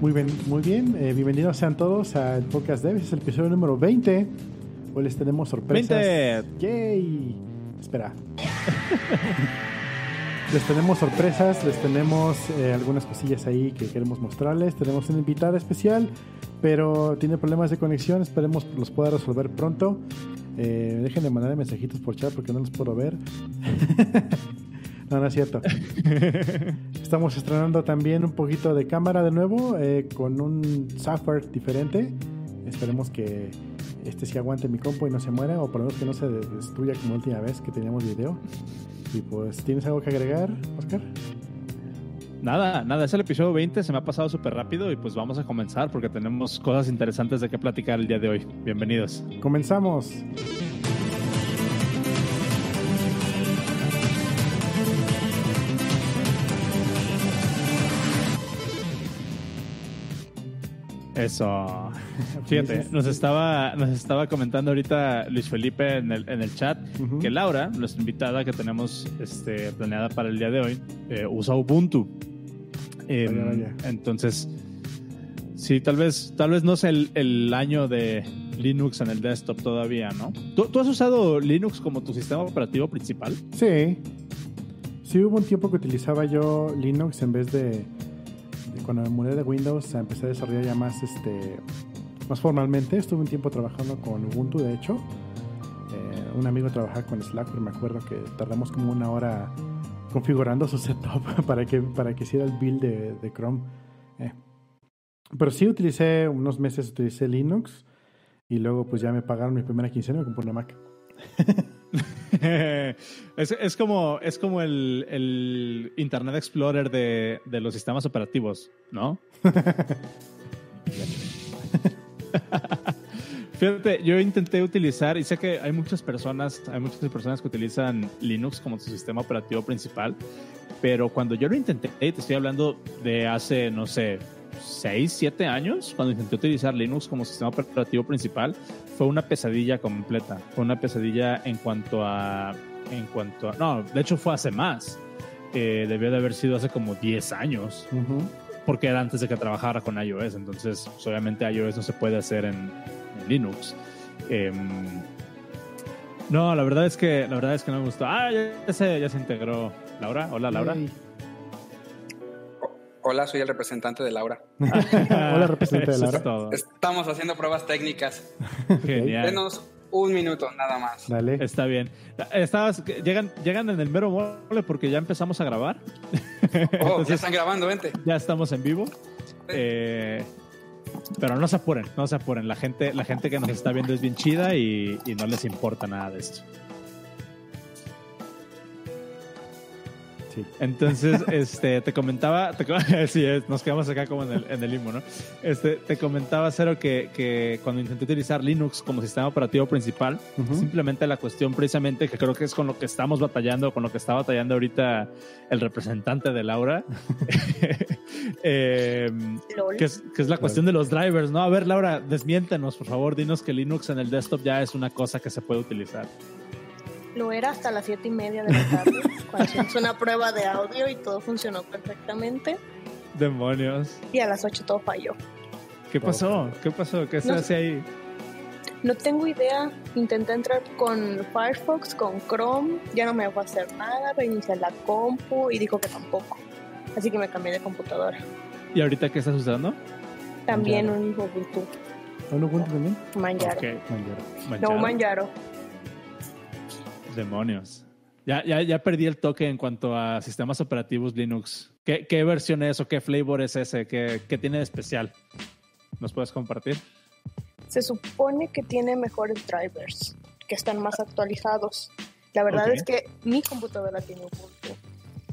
Muy bien, muy bien. Eh, bienvenidos sean todos al podcast Dev. Es el episodio número 20. Hoy les tenemos sorpresas. 20. ¡Yay! Espera. les tenemos sorpresas, les tenemos eh, algunas cosillas ahí que queremos mostrarles. Tenemos una invitada especial, pero tiene problemas de conexión. Esperemos los pueda resolver pronto. Eh, dejen de mandar mensajitos por chat porque no los puedo ver. no, no es cierto. Estamos estrenando también un poquito de cámara de nuevo eh, con un software diferente. Esperemos que este sí aguante mi compo y no se muera, o por lo menos que no se destruya como la última vez que teníamos video. Y pues, ¿tienes algo que agregar, Oscar? Nada, nada, es el episodio 20, se me ha pasado súper rápido y pues vamos a comenzar porque tenemos cosas interesantes de qué platicar el día de hoy. Bienvenidos. Comenzamos. Eso. Fíjate, nos estaba, nos estaba comentando ahorita Luis Felipe en el, en el chat que Laura, nuestra invitada que tenemos este, planeada para el día de hoy, eh, usa Ubuntu. Em, Vaya, vaya. Entonces, sí, tal vez, tal vez no es el, el año de Linux en el desktop todavía, ¿no? ¿Tú, tú has usado Linux como tu sistema operativo principal? Sí. Sí, hubo un tiempo que utilizaba yo Linux en vez de cuando me mudé de Windows, empecé a desarrollar ya más, este, más formalmente. Estuve un tiempo trabajando con Ubuntu, de hecho. Eh, un amigo trabajaba con Slack, pero me acuerdo que tardamos como una hora configurando su setup para que, para que hiciera el build de, de Chrome. Eh. Pero sí utilicé unos meses, utilicé Linux y luego pues ya me pagaron mi primera quincena y me compré una Mac. es, es como, es como el, el Internet Explorer de, de los sistemas operativos, ¿no? Fíjate, yo intenté utilizar, y sé que hay muchas personas, hay muchas personas que utilizan Linux como su sistema operativo principal, pero cuando yo lo intenté, te estoy hablando de hace, no sé, 6, 7 años, cuando intenté utilizar Linux como sistema operativo principal, fue una pesadilla completa. Fue una pesadilla en cuanto a. En cuanto a. No, de hecho fue hace más. Eh, debió de haber sido hace como 10 años, porque era antes de que trabajara con iOS. Entonces, pues, obviamente, iOS no se puede hacer en, en Linux. Em, no, la verdad es que la verdad es que no me gustó. Ah, ya, se, ya se integró Laura. Hola, Laura. Yay. Hola, soy el representante de Laura. Hola, representante de Eso es Laura. todo. Estamos haciendo pruebas técnicas. Genial. Denos un minuto nada más. Dale. Está bien. Estabas, llegan, llegan en el mero mole porque ya empezamos a grabar. Oh, ya Entonces, están grabando, vente. ya estamos en vivo. Eh, pero no se apuren, no se apuren. La gente, la gente que nos está viendo es bien chida y, y no les importa nada de esto. Sí. Entonces, este, te comentaba, te, sí, es, nos quedamos acá como en el, en el limbo, ¿no? Este, te comentaba, Cero, que, que cuando intenté utilizar Linux como sistema operativo principal, simplemente la cuestión precisamente, que creo que es con lo que estamos batallando, con lo que está batallando ahorita el representante de Laura, eh, LOL. que, es, que es la cuestión de los drivers, ¿no? A ver, Laura, desmiéntenos, por favor, dinos que Linux en el desktop ya es una cosa que se puede utilizar. Lo era hasta las siete y media de la tarde, cuando hicimos una prueba de audio y todo funcionó perfectamente. Demonios. Y a las 8 todo falló. ¿Qué pasó? ¿Qué pasó? ¿Qué se No hace ahí? No tengo idea. Intenté entrar con Firefox, con Chrome. Ya no me va a hacer nada. Reiniciar la compu y dijo que tampoco. Así que me cambié de computadora. ¿Y ahorita qué estás usando? También Manjaro. un Ubuntu. ¿Un Ubuntu también? Manjaro. No, Manjaro. Demonios. Ya, ya, ya perdí el toque en cuanto a sistemas operativos Linux. ¿Qué, qué versión es o qué flavor es ese? ¿Qué, qué tiene de especial? ¿Nos puedes compartir? Se supone que tiene mejores drivers, que están más actualizados. La verdad es que mi computadora tiene Ubuntu.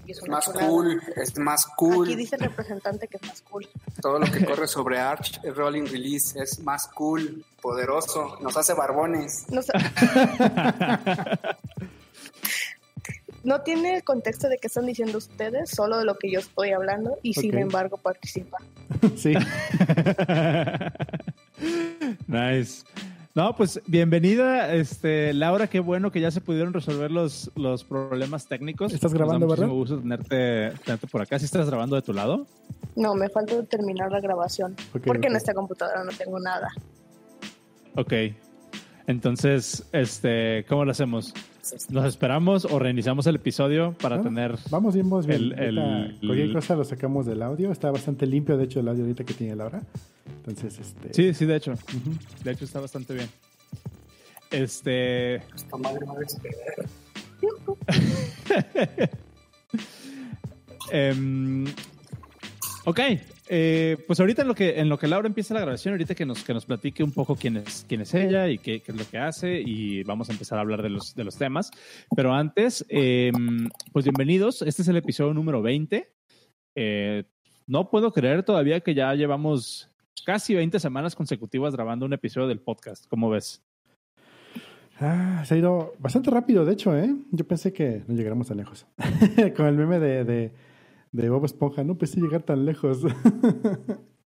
Y es Es una más chulada. cool, es más cool. Aquí dice el representante que es más cool. Todo lo que corre sobre Arch, el Rolling Release, es más cool, poderoso, nos hace barbones. No, tiene el contexto de qué están diciendo ustedes, solo de lo que yo estoy hablando y sin embargo participa. sí. nice. No, pues bienvenida, este, Laura, qué bueno que ya se pudieron resolver los, los problemas técnicos. ¿Estás grabando, Nos da verdad? muchísimo gusto tenerte, tenerte por acá. ¿Sí estás grabando de tu lado? No, me falta terminar la grabación. Porque en esta computadora no tengo nada. Ok. Entonces, este, ¿cómo lo hacemos? ¿Nos esperamos o reiniciamos el episodio para tener... Vamos bien, vamos bien. El- el- cualquier cosa lo sacamos del audio. Está bastante limpio, de hecho, el audio ahorita que tiene Laura. Entonces, este. Sí, sí, de hecho. De hecho, está bastante bien. Este, Esta madre va a. Em, ok, eh, pues ahorita en lo que en lo que Laura empieza la grabación, ahorita que nos, que nos platique un poco quién es, quién es ella y qué, qué es lo que hace y vamos a empezar a hablar de los, de los temas. Pero antes, em, pues bienvenidos, este es el episodio número 20. Eh, no puedo creer todavía que ya llevamos casi 20 semanas consecutivas grabando un episodio del podcast. ¿Cómo ves? Ah, se ha ido bastante rápido, de hecho, ¿eh? Yo pensé que no llegáramos tan lejos. Con el meme de, de, de Bob Esponja, no pensé llegar tan lejos.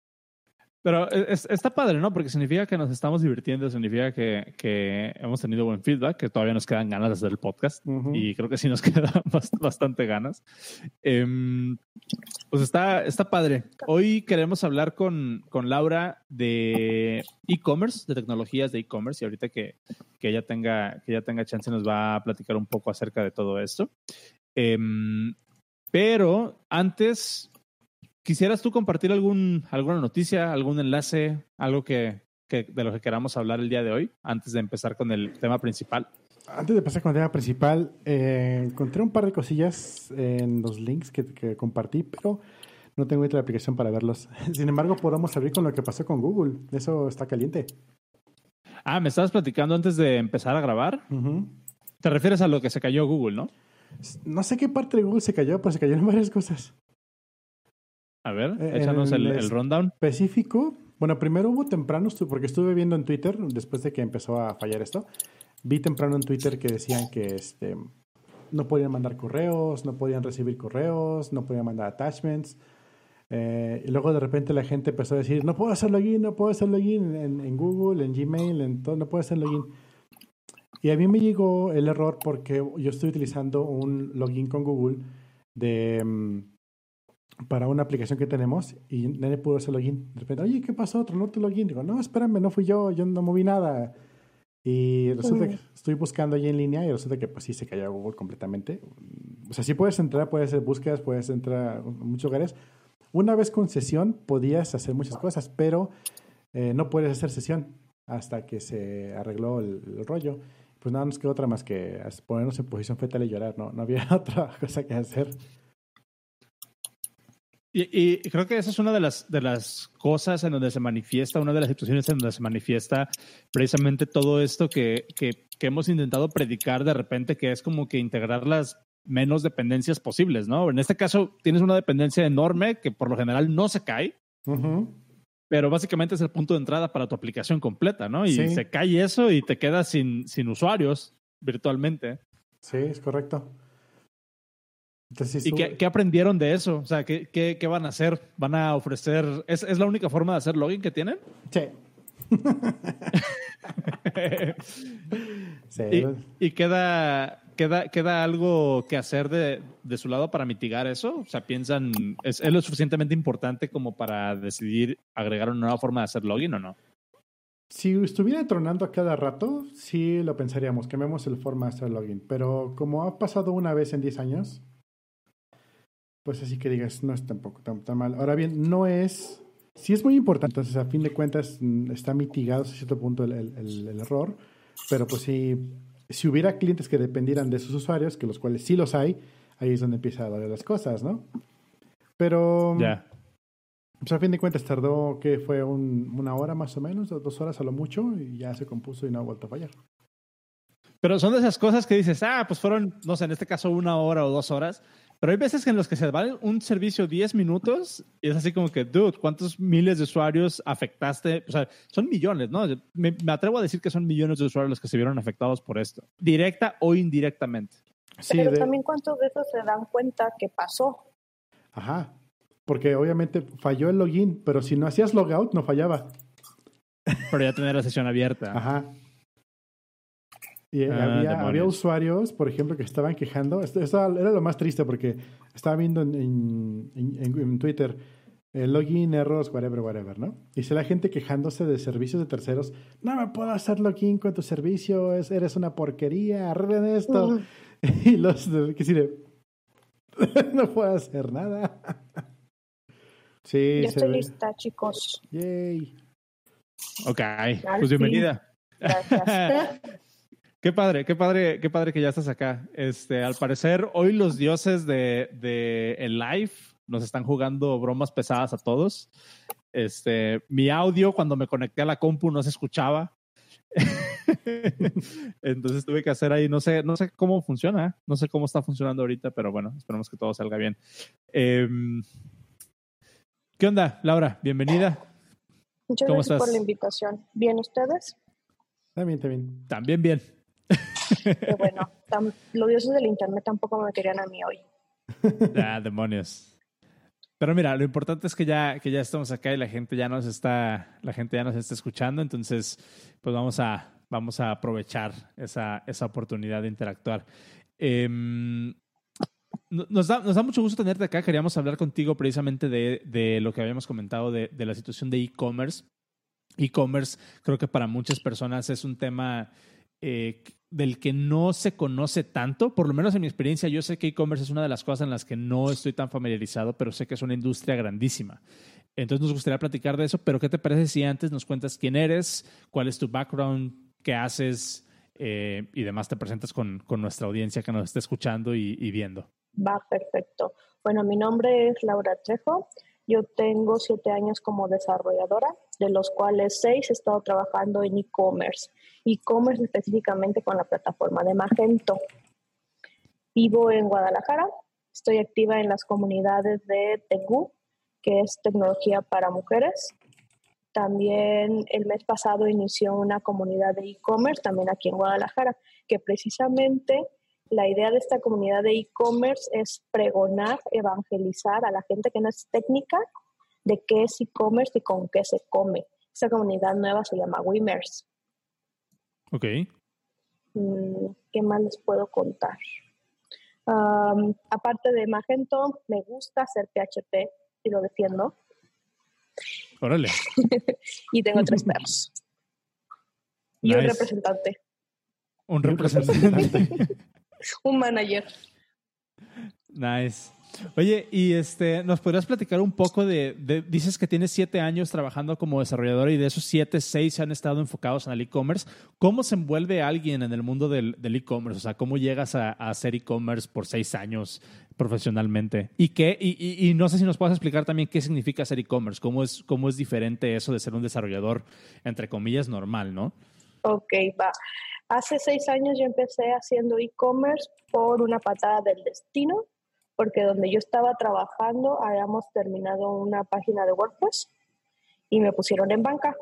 Pero es- está padre, ¿no? Porque significa que nos estamos divirtiendo, significa que, que hemos tenido buen feedback, que todavía nos quedan ganas de hacer el podcast. Ujú. Y creo que sí nos quedan bast- bastante ganas. Em, pues está, está padre. Hoy queremos hablar con, con Laura de e-commerce, de tecnologías de e-commerce, y ahorita que, que ella tenga, que ella tenga chance nos va a platicar un poco acerca de todo esto. Em, pero antes, ¿quisieras tú compartir algún, alguna noticia, algún enlace, algo que, que- de lo que queramos hablar el día de hoy, antes de empezar con el tema principal? Antes de pasar con el tema principal, eh, encontré un par de cosillas en los links que, que compartí, pero no tengo la aplicación para verlos. Sin embargo, podemos abrir con lo que pasó con Google. Eso está caliente. Ah, me estabas platicando antes de empezar a grabar. Te refieres a lo que se cayó Google, ¿no? No sé qué parte de Google se cayó, pero se cayeron varias cosas. A ver, Eh, échanos el, el- el rundown. específico. Bueno, primero hubo temprano, porque estuve viendo en Twitter, después de que empezó a fallar esto, vi temprano en Twitter que decían que este, no podían mandar correos, no podían recibir correos, no podían mandar attachments. Eh, y luego de repente la gente empezó a decir, no puedo hacer login, no puedo hacer login en, en Google, en Gmail, en todo, no puedo hacer login. Y a mí me llegó el error porque yo estoy utilizando un login con Google de, mm, para una aplicación que tenemos y nadie pudo hacer login. De repente, oye, ¿qué pasó? Tronó tu login. Digo, no, espérame, no fui yo, yo no moví nada. Y resulta que estoy buscando ahí en línea y resulta que pues sí se cayó Google completamente. O sea, sí puedes entrar, puedes hacer búsquedas, puedes entrar a muchos lugares. Una vez con sesión podías hacer muchas cosas, pero eh, no puedes hacer sesión hasta que se arregló el, el rollo. Pues nada, nos quedó otra más que ponernos en posición fetal y llorar. No, no había otra cosa que hacer. Y, y creo que esa es una de las, de las cosas en donde se manifiesta, una de las situaciones en donde se manifiesta precisamente todo esto que, que, que hemos intentado predicar de repente, que es como que integrar las menos dependencias posibles, ¿no? En este caso tienes una dependencia enorme que por lo general no se cae, pero básicamente es el punto de entrada para tu aplicación completa, ¿no? Y Sí. se cae eso y te quedas sin, sin usuarios virtualmente. Sí, es correcto. Entonces, ¿Y qué, qué aprendieron de eso? O sea, ¿qué, qué, qué van a hacer? ¿Van a ofrecer? ¿Es, ¿Es la única forma de hacer login que tienen? Sí. Sí, ¿Y, y queda, queda, queda algo que hacer de, de su lado para mitigar eso? O sea, piensan, ¿es, ¿es lo suficientemente importante como para decidir agregar una nueva forma de hacer login o no? Si estuviera tronando a cada rato, sí lo pensaríamos, quememos el forma de hacer login. Pero como ha pasado una vez en 10 años, pues así que digas, no es tampoco tan, tan mal. Ahora bien, no es... Sí es muy importante, entonces a fin de cuentas mm, está mitigado a cierto punto el, el- el- el error, pero pues si, si hubiera clientes que dependieran de sus usuarios, que los cuales sí los hay, ahí es donde empieza a doler las cosas, ¿no? Pero... Ya. Pues a fin de cuentas tardó que fue un- una hora más o menos, dos horas a lo mucho, y ya se compuso y no ha vuelto a fallar. Pero son de esas cosas que dices, ah, pues fueron, no sé, en este caso una hora o dos horas. Pero hay veces en los que se va un servicio 10 minutos y es así como que, dude, ¿cuántos miles de usuarios afectaste? O sea, son millones, ¿no? Me, me atrevo a decir que son millones de usuarios los que se vieron afectados por esto, directa o indirectamente. Sí, Pero de- también cuántos de esos se dan cuenta que pasó. Ajá. Porque obviamente falló el login, pero si no hacías logout, no fallaba. Pero ya tener la sesión abierta. Ajá. Y Ah, había, usuarios, por ejemplo, que estaban quejando. Esto, esto era lo más triste porque estaba viendo en, en- en- en Twitter eh, login errors, whatever, whatever, ¿no? Y si la gente quejándose de servicios de terceros. No me puedo hacer login con tu servicio, es- eres una porquería, arreglen esto. Y los de, que sí de, no puedo hacer nada. sí, Ya estoy ve. lista, chicos. Yay. Ok, Al pues fin. bienvenida. Gracias. Qué padre, qué padre, qué padre que ya estás acá. Este, al parecer, hoy los dioses de, de el live nos están jugando bromas pesadas a todos. Este, mi audio cuando me conecté a la compu no se escuchaba. Entonces tuve que hacer ahí, no sé, no sé cómo funciona, no sé cómo está funcionando ahorita, pero bueno, esperemos que todo salga bien. Em, ¿Qué onda, Laura? Bienvenida. Muchas ¿Cómo gracias por la invitación. ¿Bien ustedes? También, también. También bien. Qué bueno. Tam- los dioses del internet tampoco me querían a mí hoy. Ah, demonios. Pero mira, lo importante es que ya, que ya estamos acá y la gente ya nos está, la gente ya nos está escuchando, entonces pues vamos a, vamos a aprovechar esa, esa oportunidad de interactuar. No- nos, da, nos da mucho gusto tenerte acá. Queríamos hablar contigo precisamente de, de lo que habíamos comentado de, de la situación de e-commerce. E-commerce creo que para muchas personas es un tema eh, del que no se conoce tanto, por lo menos en mi experiencia, yo sé que e-commerce es una de las cosas en las que no estoy tan familiarizado, pero sé que es una industria grandísima. Entonces nos gustaría platicar de eso, pero ¿qué te parece si antes nos cuentas quién eres, cuál es tu background, qué haces eh, y demás te presentas con, con nuestra audiencia que nos está escuchando y, y viendo? Va, perfecto. Bueno, mi nombre es Laura Trejo. Yo tengo siete años como desarrolladora, de los cuales seis he estado trabajando en e-commerce. E-commerce específicamente con la plataforma de Magento. Vivo en Guadalajara. Estoy activa en las comunidades de TEGU, que es tecnología para mujeres. También el mes pasado inició una comunidad de e-commerce, también aquí en Guadalajara, que precisamente la idea de esta comunidad de e-commerce es pregonar, evangelizar a la gente que no es técnica de qué es e-commerce y con qué se come. Esta comunidad nueva se llama Wimers. Ok. Mm, ¿Qué más les puedo contar? Um, aparte de Magento, me gusta hacer PHP y lo defiendo. Órale. Y tengo tres perros. Y un representante, Un representante. un manager. Nice. Oye, y este, ¿nos podrías platicar un poco de, dices que tienes siete años trabajando como desarrolladora y de esos siete, seis han estado enfocados en el e-commerce. ¿Cómo se envuelve alguien en el mundo del, e-commerce? O sea, ¿cómo llegas a, a hacer e-commerce por seis años profesionalmente? ¿Y qué? Y no sé si nos puedes explicar también qué significa hacer e-commerce, cómo es, cómo es diferente eso de ser un desarrollador, entre comillas, normal, ¿no? Ok, va. Hace seis años yo empecé haciendo e-commerce por una patada del destino, porque donde yo estaba trabajando habíamos terminado una página de WordPress y me pusieron en banca.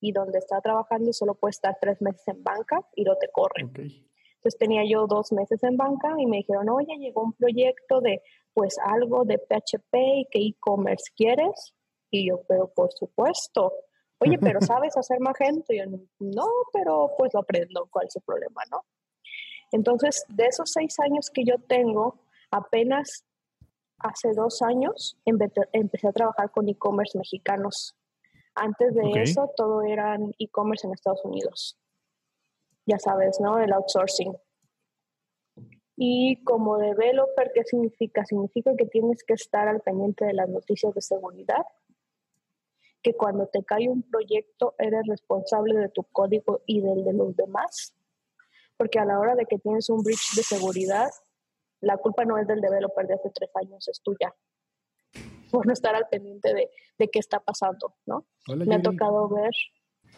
Y donde estaba trabajando solo puedes estar tres meses en banca y no te corren. Ok. Entonces tenía yo dos meses en banca y me dijeron, oye, llegó un proyecto de pues algo de PHP y que e-commerce quieres. Y yo, pero por supuesto. Oye, pero ¿sabes hacer Magento? Y yo, no, pero pues lo aprendo, ¿cuál es el problema, no? Entonces, de esos seis años que yo tengo, apenas hace dos años empe- empecé a trabajar con e-commerce mexicanos. Antes de eso, todo eran e-commerce en Estados Unidos. Ya sabes, ¿no? El outsourcing. Y como developer, ¿qué significa? Significa que tienes que estar al pendiente de las noticias de seguridad, que cuando te cae un proyecto eres responsable de tu código y del de los demás, porque a la hora de que tienes un breach de seguridad, la culpa no es del developer de hace tres años, es tuya, por no estar al pendiente de, de qué está pasando, ¿no? Hola, Me ha tocado ver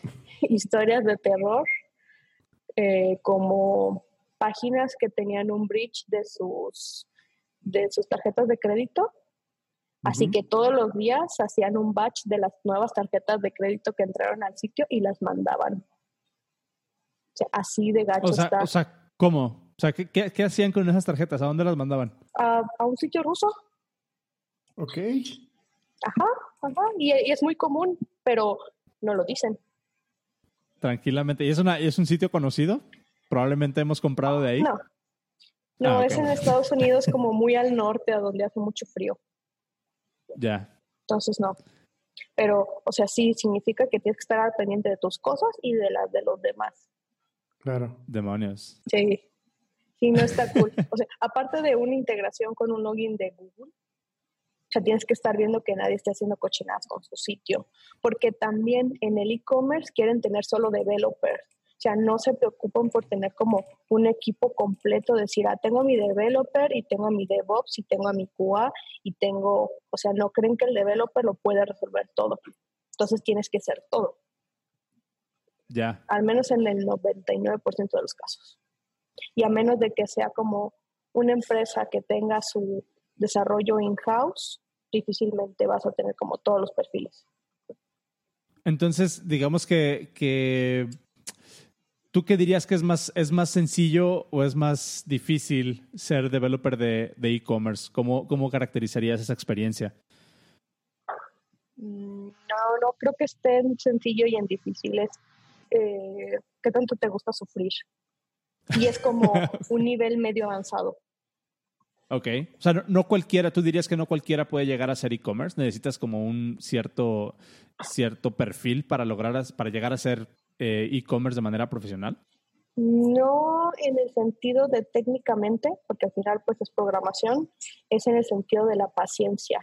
historias de terror eh, como páginas que tenían un breach de sus, de sus tarjetas de crédito. Así que todos los días hacían un batch de las nuevas tarjetas de crédito que entraron al sitio y las mandaban. O sea, así de gacho O sea, está. o sea, ¿cómo? O sea, ¿qué, qué, qué hacían con esas tarjetas? ¿A dónde las mandaban? a, a un sitio ruso. Ok. Ajá, ajá. Y, y es muy común, pero no lo dicen. Tranquilamente. ¿Y es, una, ¿y es un sitio conocido? probablemente hemos comprado de ahí. No. No, Ah, es en Estados Unidos como muy al norte, a donde hace mucho frío. Ya. Entonces, no. Pero, o sea, sí significa que tienes que estar al pendiente de tus cosas y de las de los demás. Claro. Demonios. Sí. Sí, no está cool. O sea, aparte de una integración con un login de Google, o sea, tienes que estar viendo que nadie esté haciendo cochinadas con su sitio. Porque también en el e-commerce quieren tener solo developers. O sea, no se preocupan por tener como un equipo completo, decir, ah, tengo a mi developer y tengo a mi DevOps y tengo a mi QA y tengo, o sea, no creen que el developer lo puede resolver todo. Entonces tienes que hacer todo, Ya. al menos en el 99% de los casos. Y a menos de que sea como una empresa que tenga su desarrollo in-house, difícilmente vas a tener como todos los perfiles. Entonces, digamos que, que ¿tú qué dirías que es más, es más sencillo o es más difícil ser developer de de e-commerce? ¿Cómo, ¿Cómo caracterizarías esa experiencia? Mm, No, no creo que esté en sencillo y en difíciles. Eh, ¿Qué tanto te gusta sufrir? Y es como un nivel medio avanzado. Ok. O sea, no, no cualquiera, tú dirías que no cualquiera puede llegar a ser e-commerce. Necesitas como un cierto, cierto perfil para lograr, para llegar a ser eh, e-commerce de manera profesional. No en el sentido de técnicamente, porque al final pues es programación, es en el sentido de la paciencia.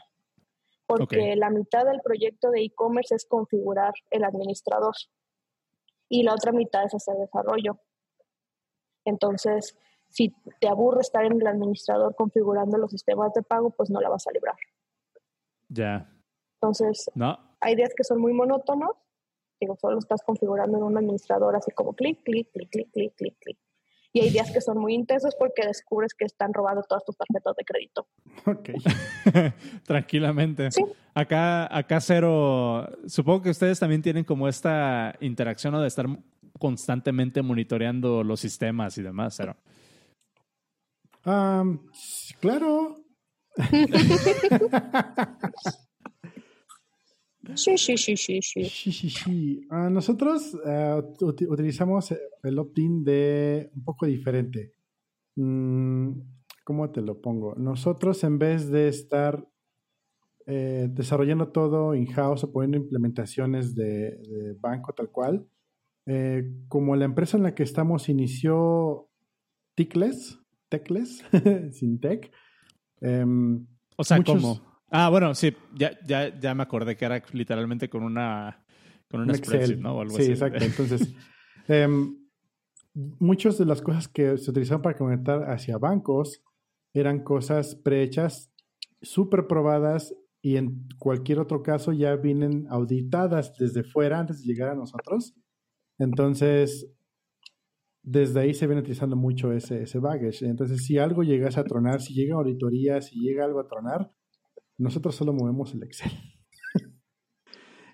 Porque la mitad del proyecto de e-commerce es configurar el administrador y la otra mitad es hacer desarrollo. Entonces, si te aburre estar en el administrador configurando los sistemas de pago, pues no la vas a librar. Ya. Entonces, No. hay días que son muy monótonos. Digo, solo estás configurando en un administrador así como clic, clic, clic, clic, clic, clic, clic. Y hay días que son muy intensos porque descubres que están robando todas tus tarjetas de crédito. Ok. Tranquilamente. Sí. Acá, acá cero. Supongo que ustedes también tienen como esta interacción ¿no? de estar constantemente monitoreando los sistemas y demás, cero. Claro. Sí, sí, sí, sí, sí. Sí, sí, sí. Ah, nosotros eh, ut- utilizamos el opt-in de un poco diferente. Mm, ¿Cómo te lo pongo? Nosotros en vez de estar eh, desarrollando todo in-house o poniendo implementaciones de, de banco tal cual, eh, como la empresa en la que estamos inició Tickless, Techless, sin tech, em, O sea, Muchos- ¿cómo? Ah, bueno, sí, ya, ya, ya me acordé que era literalmente con una, con una Un spreadsheet, Excel. ¿no? O algo sí, así. exacto. Entonces, em, muchas de las cosas que se utilizaban para conectar hacia bancos eran cosas prehechas, súper probadas y en cualquier otro caso ya vienen auditadas desde fuera antes de llegar a nosotros. Entonces, desde ahí se viene utilizando mucho ese, ese baggage. Entonces, si algo llegase a tronar, si llega auditoría, si llega algo a tronar, nosotros solo movemos el Excel.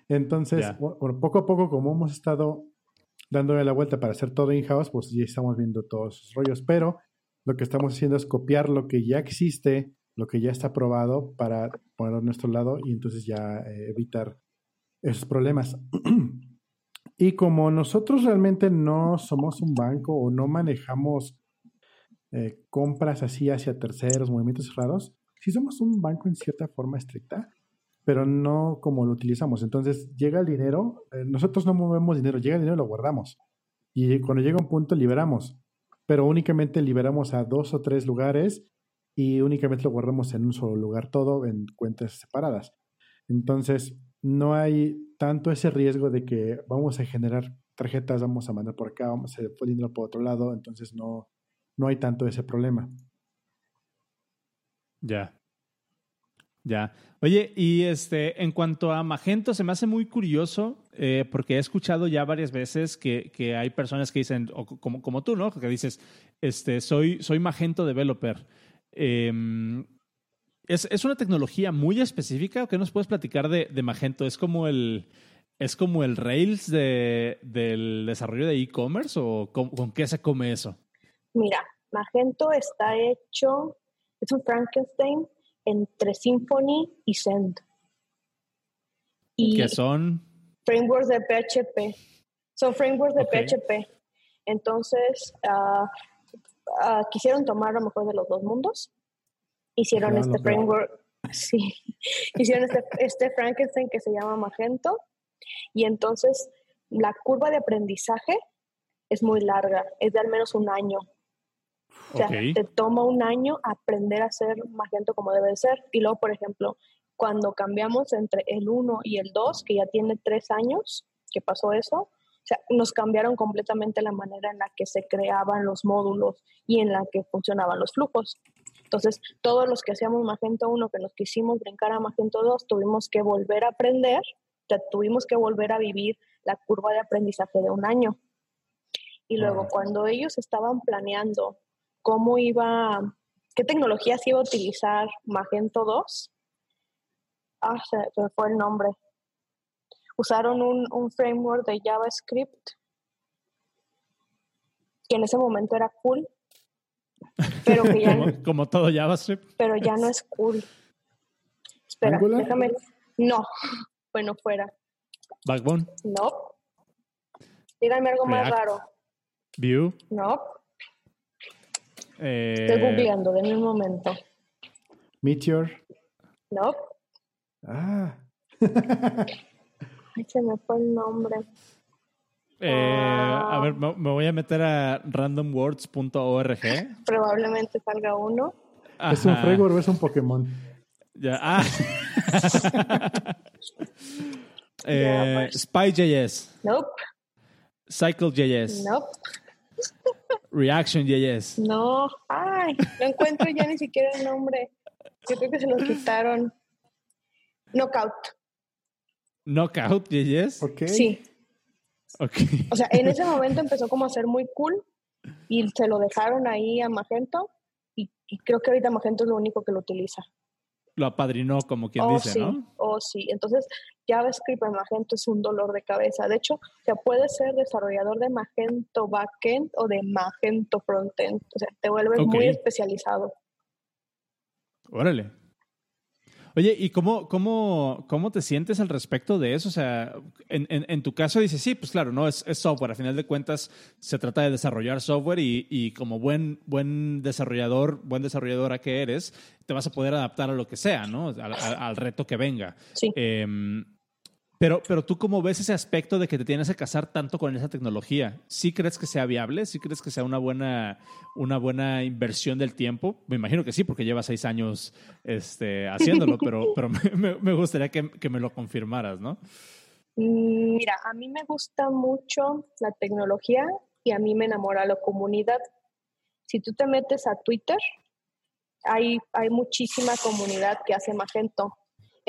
Entonces, poco a poco, como hemos estado dándole la vuelta para hacer todo in-house, pues ya estamos viendo todos esos rollos. Pero lo que estamos haciendo es copiar lo que ya existe, lo que ya está probado para ponerlo a nuestro lado y entonces ya eh, evitar esos problemas. y como nosotros realmente no somos un banco o no manejamos eh, compras así hacia terceros, movimientos raros, sí somos un banco en cierta forma estricta, pero no como lo utilizamos. Entonces llega el dinero, eh, nosotros no movemos dinero, llega el dinero y lo guardamos. Y cuando llega un punto liberamos, pero únicamente liberamos a dos o tres lugares y únicamente lo guardamos en un solo lugar todo en cuentas separadas. Entonces no hay tanto ese riesgo de que vamos a generar tarjetas, vamos a mandar por acá, vamos a dinero por otro lado, entonces no, no hay tanto ese problema. Ya. Ya. Oye, y este, en cuanto a Magento, se me hace muy curioso eh, porque he escuchado ya varias veces que, que hay personas que dicen, o como, como tú, ¿no? Que dices, este, soy, soy Magento developer. Em, ¿es, ¿Es una tecnología muy específica? ¿Qué nos puedes platicar de, de Magento? ¿Es como el, es como el Rails de, del desarrollo de e-commerce o con, con qué se come eso? Mira, Magento está hecho, es un Frankenstein entre Symfony y Send. Y Que son... frameworks de PHP. Son frameworks de. PHP. Entonces, ah, ah, quisieron tomar lo mejor de los dos mundos. Hicieron este framework, sí, hicieron este, este Frankenstein que se llama Magento. Y entonces, la curva de aprendizaje es muy larga, es de al menos un año. O sea, te toma un año aprender a hacer Magento como debe de ser. Y luego, por ejemplo, cuando cambiamos entre el 1 y el 2, que ya tiene tres años que pasó eso, o sea, nos cambiaron completamente la manera en la que se creaban los módulos y en la que funcionaban los flujos. Entonces, todos los que hacíamos Magento 1, que nos quisimos brincar a Magento 2, tuvimos que volver a aprender, tuvimos que volver a vivir la curva de aprendizaje de un año. Y luego, cuando ellos estaban planeando cómo iba, qué tecnologías iba a utilizar Magento 2, ah, se, se me fue el nombre. Usaron un, un framework de JavaScript que en ese momento era cool, pero que ya, Como, como todo JavaScript. pero ya no es cool. Espera, ¿Angular? déjame. No, bueno, fuera. Backbone, No. Díganme algo más raro. Vue. No, eh, estoy googleando, denme un momento. Meteor. No, Ah. ay, se me fue el nombre. Eh, a ver, me, me voy a meter a randomwords.org. Probablemente salga uno. ¿Es un framework o es un Pokémon? Ya, ah. eh, pues. Spy.js, Nope, Cycle.js, nope, Reaction.js. no. Ay, no encuentro ya ni siquiera el nombre. Yo creo que se lo quitaron. Knockout. Knockout.js. Ok. Sí. O sea, en ese momento empezó como a ser muy cool y se lo dejaron ahí a Magento y, y creo que ahorita Magento es lo único que lo utiliza. Lo apadrinó, como quien oh, dice, sí, ¿no? oh, sí. Entonces, JavaScript en Magento es un dolor de cabeza. De hecho, o sea, puedes ser desarrollador de Magento backend o de Magento frontend. O sea, te vuelves muy especializado. Órale. Oye, ¿y cómo, cómo, cómo te sientes al respecto de eso? O sea, en, en- en tu caso dices, sí, pues claro, no, es, es software. A final de cuentas, se trata de desarrollar software y, y como buen, buen desarrollador, buen desarrolladora que eres, te vas a poder adaptar a lo que sea, ¿no? Al, al- al reto que venga. Sí. Em, pero, pero tú cómo ves ese aspecto de que te tienes que casar tanto con esa tecnología? ¿Sí crees que sea viable? ¿Sí crees que sea una buena, una buena inversión del tiempo? Me imagino que sí, porque llevas seis años este, haciéndolo, pero, pero me, me- me gustaría que, que me lo confirmaras, ¿no? Mm, Mira, a mí me gusta mucho la tecnología y a mí me enamora la comunidad. Si tú te metes a Twitter, hay, hay muchísima comunidad que hace Magento.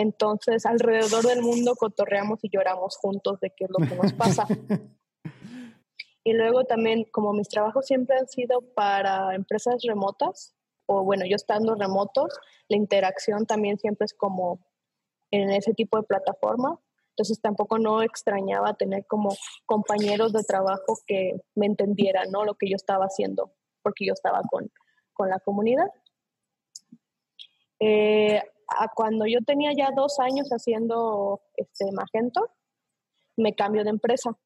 Entonces, alrededor del mundo cotorreamos y lloramos juntos de qué es lo que nos pasa. y luego también, como mis trabajos siempre han sido para empresas remotas, o bueno, yo estando remotos, la interacción también siempre es como en ese tipo de plataforma. Entonces tampoco no extrañaba tener como compañeros de trabajo que me entendieran, ¿no? Lo que yo estaba haciendo, porque yo estaba con, con la comunidad. Eh, a cuando yo tenía ya dos años haciendo este Magento, me cambio de empresa.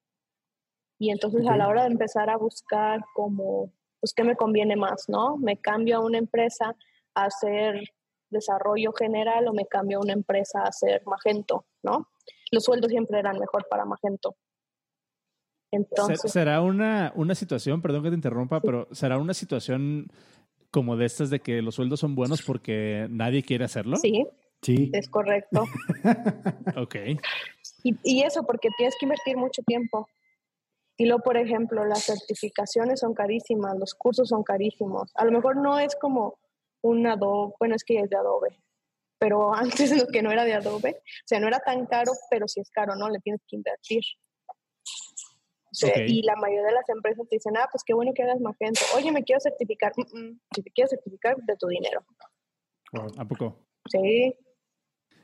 Y entonces a la hora de empezar a buscar como, pues, ¿qué me conviene más, no? Me cambio a una empresa a hacer desarrollo general o me cambio a una empresa a hacer Magento, ¿no? Los sueldos siempre eran mejor para Magento. Entonces, ¿Será una, una situación, perdón que te interrumpa, pero será una situación como de estas de que los sueldos son buenos porque nadie quiere hacerlo? sí, Sí. es correcto. Ok. Y, y eso porque tienes que invertir mucho tiempo. Y luego, por ejemplo, las certificaciones son carísimas, los cursos son carísimos. A lo mejor no es como un Adobe, bueno, es que ya es de Adobe, pero antes lo que no era de Adobe, o sea, no era tan caro, pero sí es caro, ¿no? Le tienes que invertir. Y la mayoría de las empresas te dicen, ah, pues qué bueno que hagas Magento. Oye, me quiero certificar. Mm, mm. Si te quieres certificar, de tu dinero. Wow. ¿A poco? Sí,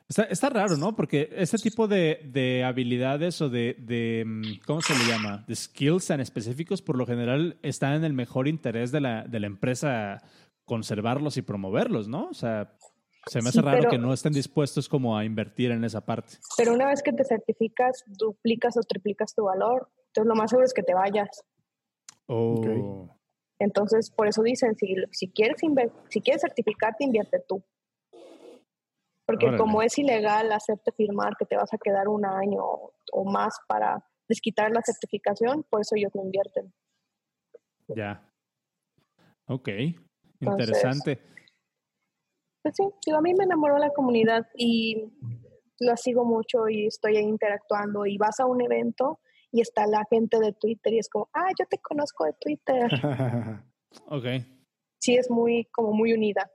Está, está raro, ¿no? Porque ese tipo de, de habilidades o de, de, mm, ¿cómo se le llama? De skills tan específicos, por lo general están en el mejor interés de la, de la empresa conservarlos y promoverlos, ¿no? O sea, se me hace Sí, raro pero- que no estén dispuestos como a invertir en esa parte. pero una vez que te certificas, duplicas o triplicas tu valor. Entonces, lo más seguro es que te vayas. Oh. Entonces, por eso dicen, si, si, quieres, si quieres certificarte, invierte tú. Porque como es ilegal hacerte firmar que te vas a quedar un año o más para desquitar la certificación, por eso ellos no invierten. Ya. Ok. Interesante. pues sí, a mí me enamoró la comunidad y la sigo mucho y estoy ahí interactuando y vas a un evento y está la gente de Twitter y es como, ah, yo te conozco de Twitter. ok. Sí, es muy, como muy unida.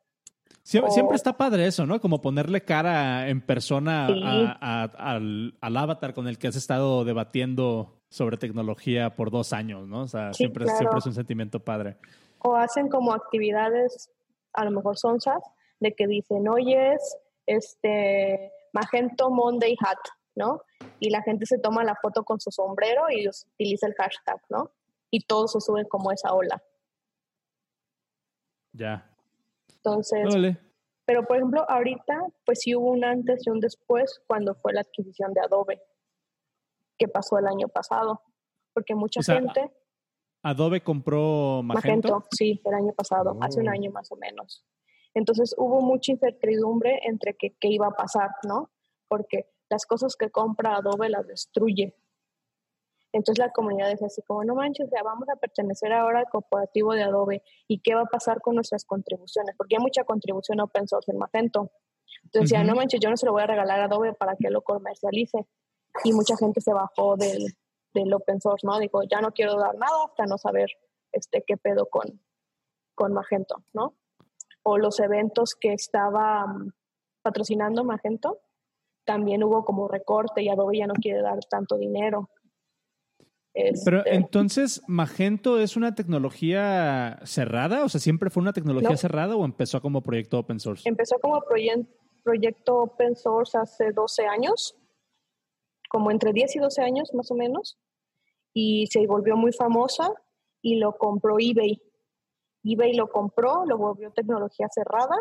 siempre está padre eso, ¿no? Como ponerle cara en persona al, avatar con el que has estado debatiendo sobre tecnología por dos años, ¿no? O sea, siempre, siempre es un sentimiento padre. O hacen como actividades, a lo mejor sonsas, de que dicen, oye, es este Magento Monday Hat, ¿no? Y la gente se toma la foto con su sombrero y utiliza el hashtag, ¿no? Y todo se sube como esa ola. Ya. Entonces, pero por ejemplo, ahorita, pues sí hubo un antes y un después cuando fue la adquisición de Adobe, que pasó el año pasado, porque mucha gente... Adobe compró Magento. Magento, sí, el año pasado, hace un oh. año más o menos. Entonces hubo mucha incertidumbre entre qué iba a pasar, ¿no? Porque las cosas que compra Adobe las destruye. Entonces la comunidad dice así como, no manches, ya vamos a pertenecer ahora al corporativo de Adobe y qué va a pasar con nuestras contribuciones, porque hay mucha contribución open source en Magento. Entonces ya, no manches, yo no se lo voy a regalar a Adobe para que lo comercialice. Y mucha gente se bajó del, del open source, ¿no? Dijo, ya no quiero dar nada hasta no saber este, qué pedo con, con Magento, ¿no? o los eventos que estaba mm, patrocinando Magento, también hubo como recorte y Adobe ya no quiere dar tanto dinero. Pero este, entonces, ¿Magento es una tecnología cerrada? O sea, ¿siempre fue una tecnología cerrada o empezó como proyecto open source? Empezó como proyecto open source hace 12 años, como entre 10 y 12 años más o menos, y se volvió muy famosa y lo compró eBay eBay lo compró, lo volvió tecnología cerrada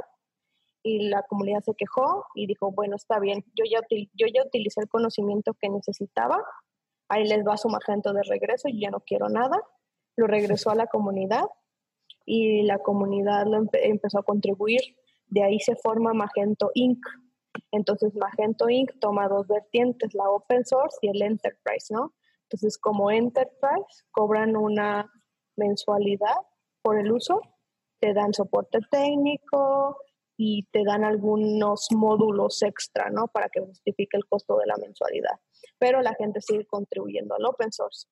y la comunidad se quejó y dijo, bueno, está bien, yo ya, yo ya utilicé el conocimiento que necesitaba, ahí les va su Magento de regreso, yo ya no quiero nada, lo regresó a la comunidad y la comunidad lo empezó a contribuir, de ahí se forma Magento Inc. Entonces Magento Inc. toma dos vertientes, la open source y el enterprise, ¿no? Entonces como enterprise cobran una mensualidad por el uso, te dan soporte técnico y te dan algunos módulos extra, ¿no? Para que justifique el costo de la mensualidad. Pero la gente sigue contribuyendo al open source.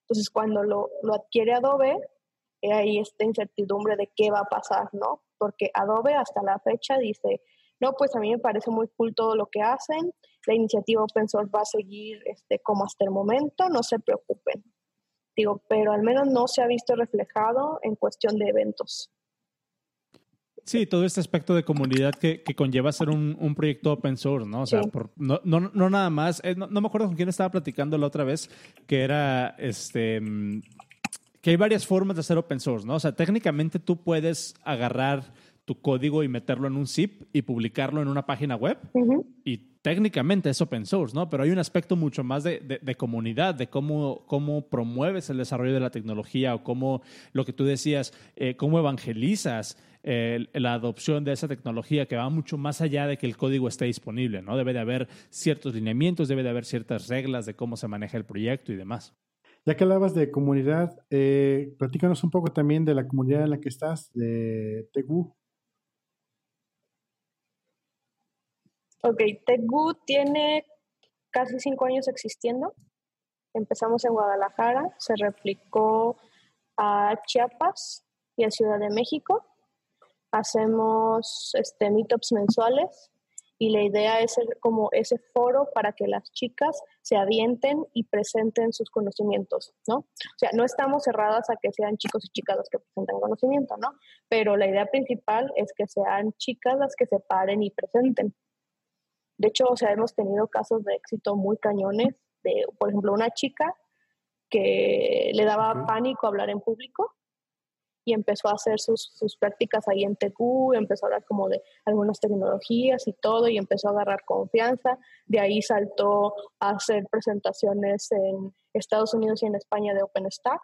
Entonces, cuando lo, lo adquiere Adobe, eh, hay esta incertidumbre de qué va a pasar, ¿no? Porque Adobe hasta la fecha dice, no, pues a mí me parece muy cool todo lo que hacen, la iniciativa open source va a seguir este, como hasta el momento, no se preocupen pero al menos no se ha visto reflejado en cuestión de eventos. Sí, todo este aspecto de comunidad que, conlleva ser un, proyecto open source, ¿no? O sea, no, no, nada más, eh, no, me acuerdo con quién estaba platicando la otra vez, que era este mm, que hay varias formas de hacer open source, ¿no? O sea, técnicamente tú puedes agarrar tu código y meterlo en un zip y publicarlo en una página web. Y técnicamente es open source, ¿no? Pero hay un aspecto mucho más de, de, comunidad, de cómo, cómo promueves el desarrollo de la tecnología o cómo, lo que tú decías, eh, cómo evangelizas eh, la adopción de esa tecnología que va mucho más allá de que el código esté disponible, ¿no? Debe de haber ciertos lineamientos, debe de haber ciertas reglas de cómo se maneja el proyecto y demás. Ya que hablabas de comunidad, eh, platícanos un poco también de la comunidad en la que estás, de Tegu. Ok, TechGood tiene casi cinco años existiendo. Empezamos en Guadalajara, se replicó a Chiapas y a Ciudad de México. Hacemos este, meetups mensuales y la idea es como ese foro para que las chicas se avienten y presenten sus conocimientos, ¿no? O sea, no estamos cerradas a que sean chicos y chicas los que presenten conocimiento, ¿no? Pero la idea principal es que sean chicas las que se paren y presenten. De hecho, o sea, hemos tenido casos de éxito muy cañones, de, por ejemplo, una chica que le daba pánico hablar en público y empezó a hacer sus, prácticas ahí en TQ, empezó a hablar como de algunas tecnologías y todo, y empezó a agarrar confianza. De ahí saltó a hacer presentaciones en Estados Unidos y en España de OpenStack.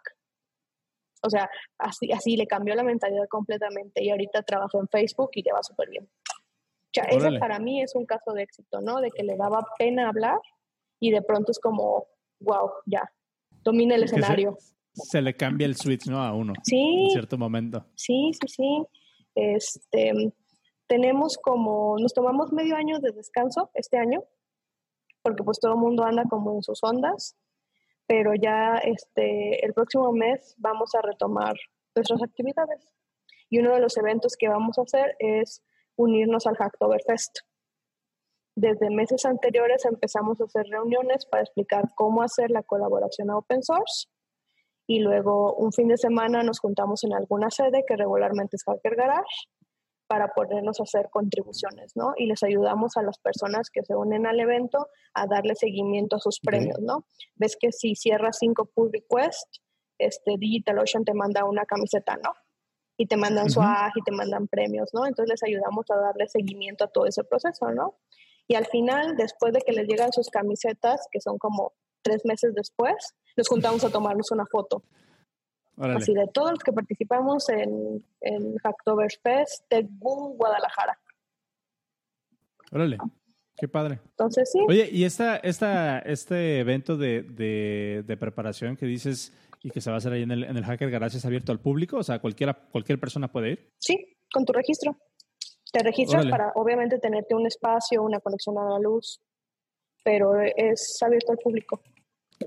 O sea, así, así le cambió la mentalidad completamente y ahorita trabaja en Facebook y le va súper bien. O sea, ese para mí es un caso de éxito, ¿no? De que le daba pena hablar y de pronto es como, wow, ya, domina el escenario. Se, le cambia el switch, ¿no? A uno. Sí. En cierto momento. Sí, sí, sí. Este, tenemos como, nos tomamos medio año de descanso este año, porque pues todo el mundo anda como en sus ondas, pero ya este, el próximo mes vamos a retomar nuestras actividades. Y uno de los eventos que vamos a hacer es unirnos al Hacktoberfest. Desde meses anteriores empezamos a hacer reuniones para explicar cómo hacer la colaboración a open source y luego un fin de semana nos juntamos en alguna sede que regularmente es Hacker Garage para podernos hacer contribuciones, ¿no? Y les ayudamos a las personas que se unen al evento a darle seguimiento a sus premios, ¿no? Ves que si cierras cinco pull requests, este DigitalOcean te manda una camiseta, ¿no? Y te mandan su y te mandan premios, ¿no? Entonces les ayudamos a darle seguimiento a todo ese proceso, ¿no? Y al final, después de que les llegan sus camisetas, que son como tres meses después, nos juntamos a tomarnos una foto. Así de todos los que participamos en, en Hacktoberfest de Guadalajara. Órale, qué padre. Entonces sí. Oye, ¿y esta, esta, este evento de, de, de, preparación que dices y que se va a hacer ahí en el, en el Hacker Garage es abierto al público? O sea, cualquiera, cualquier persona puede ir. Sí, con tu registro. Te registras para, obviamente, tenerte un espacio, una conexión a la luz, pero es abierto al público.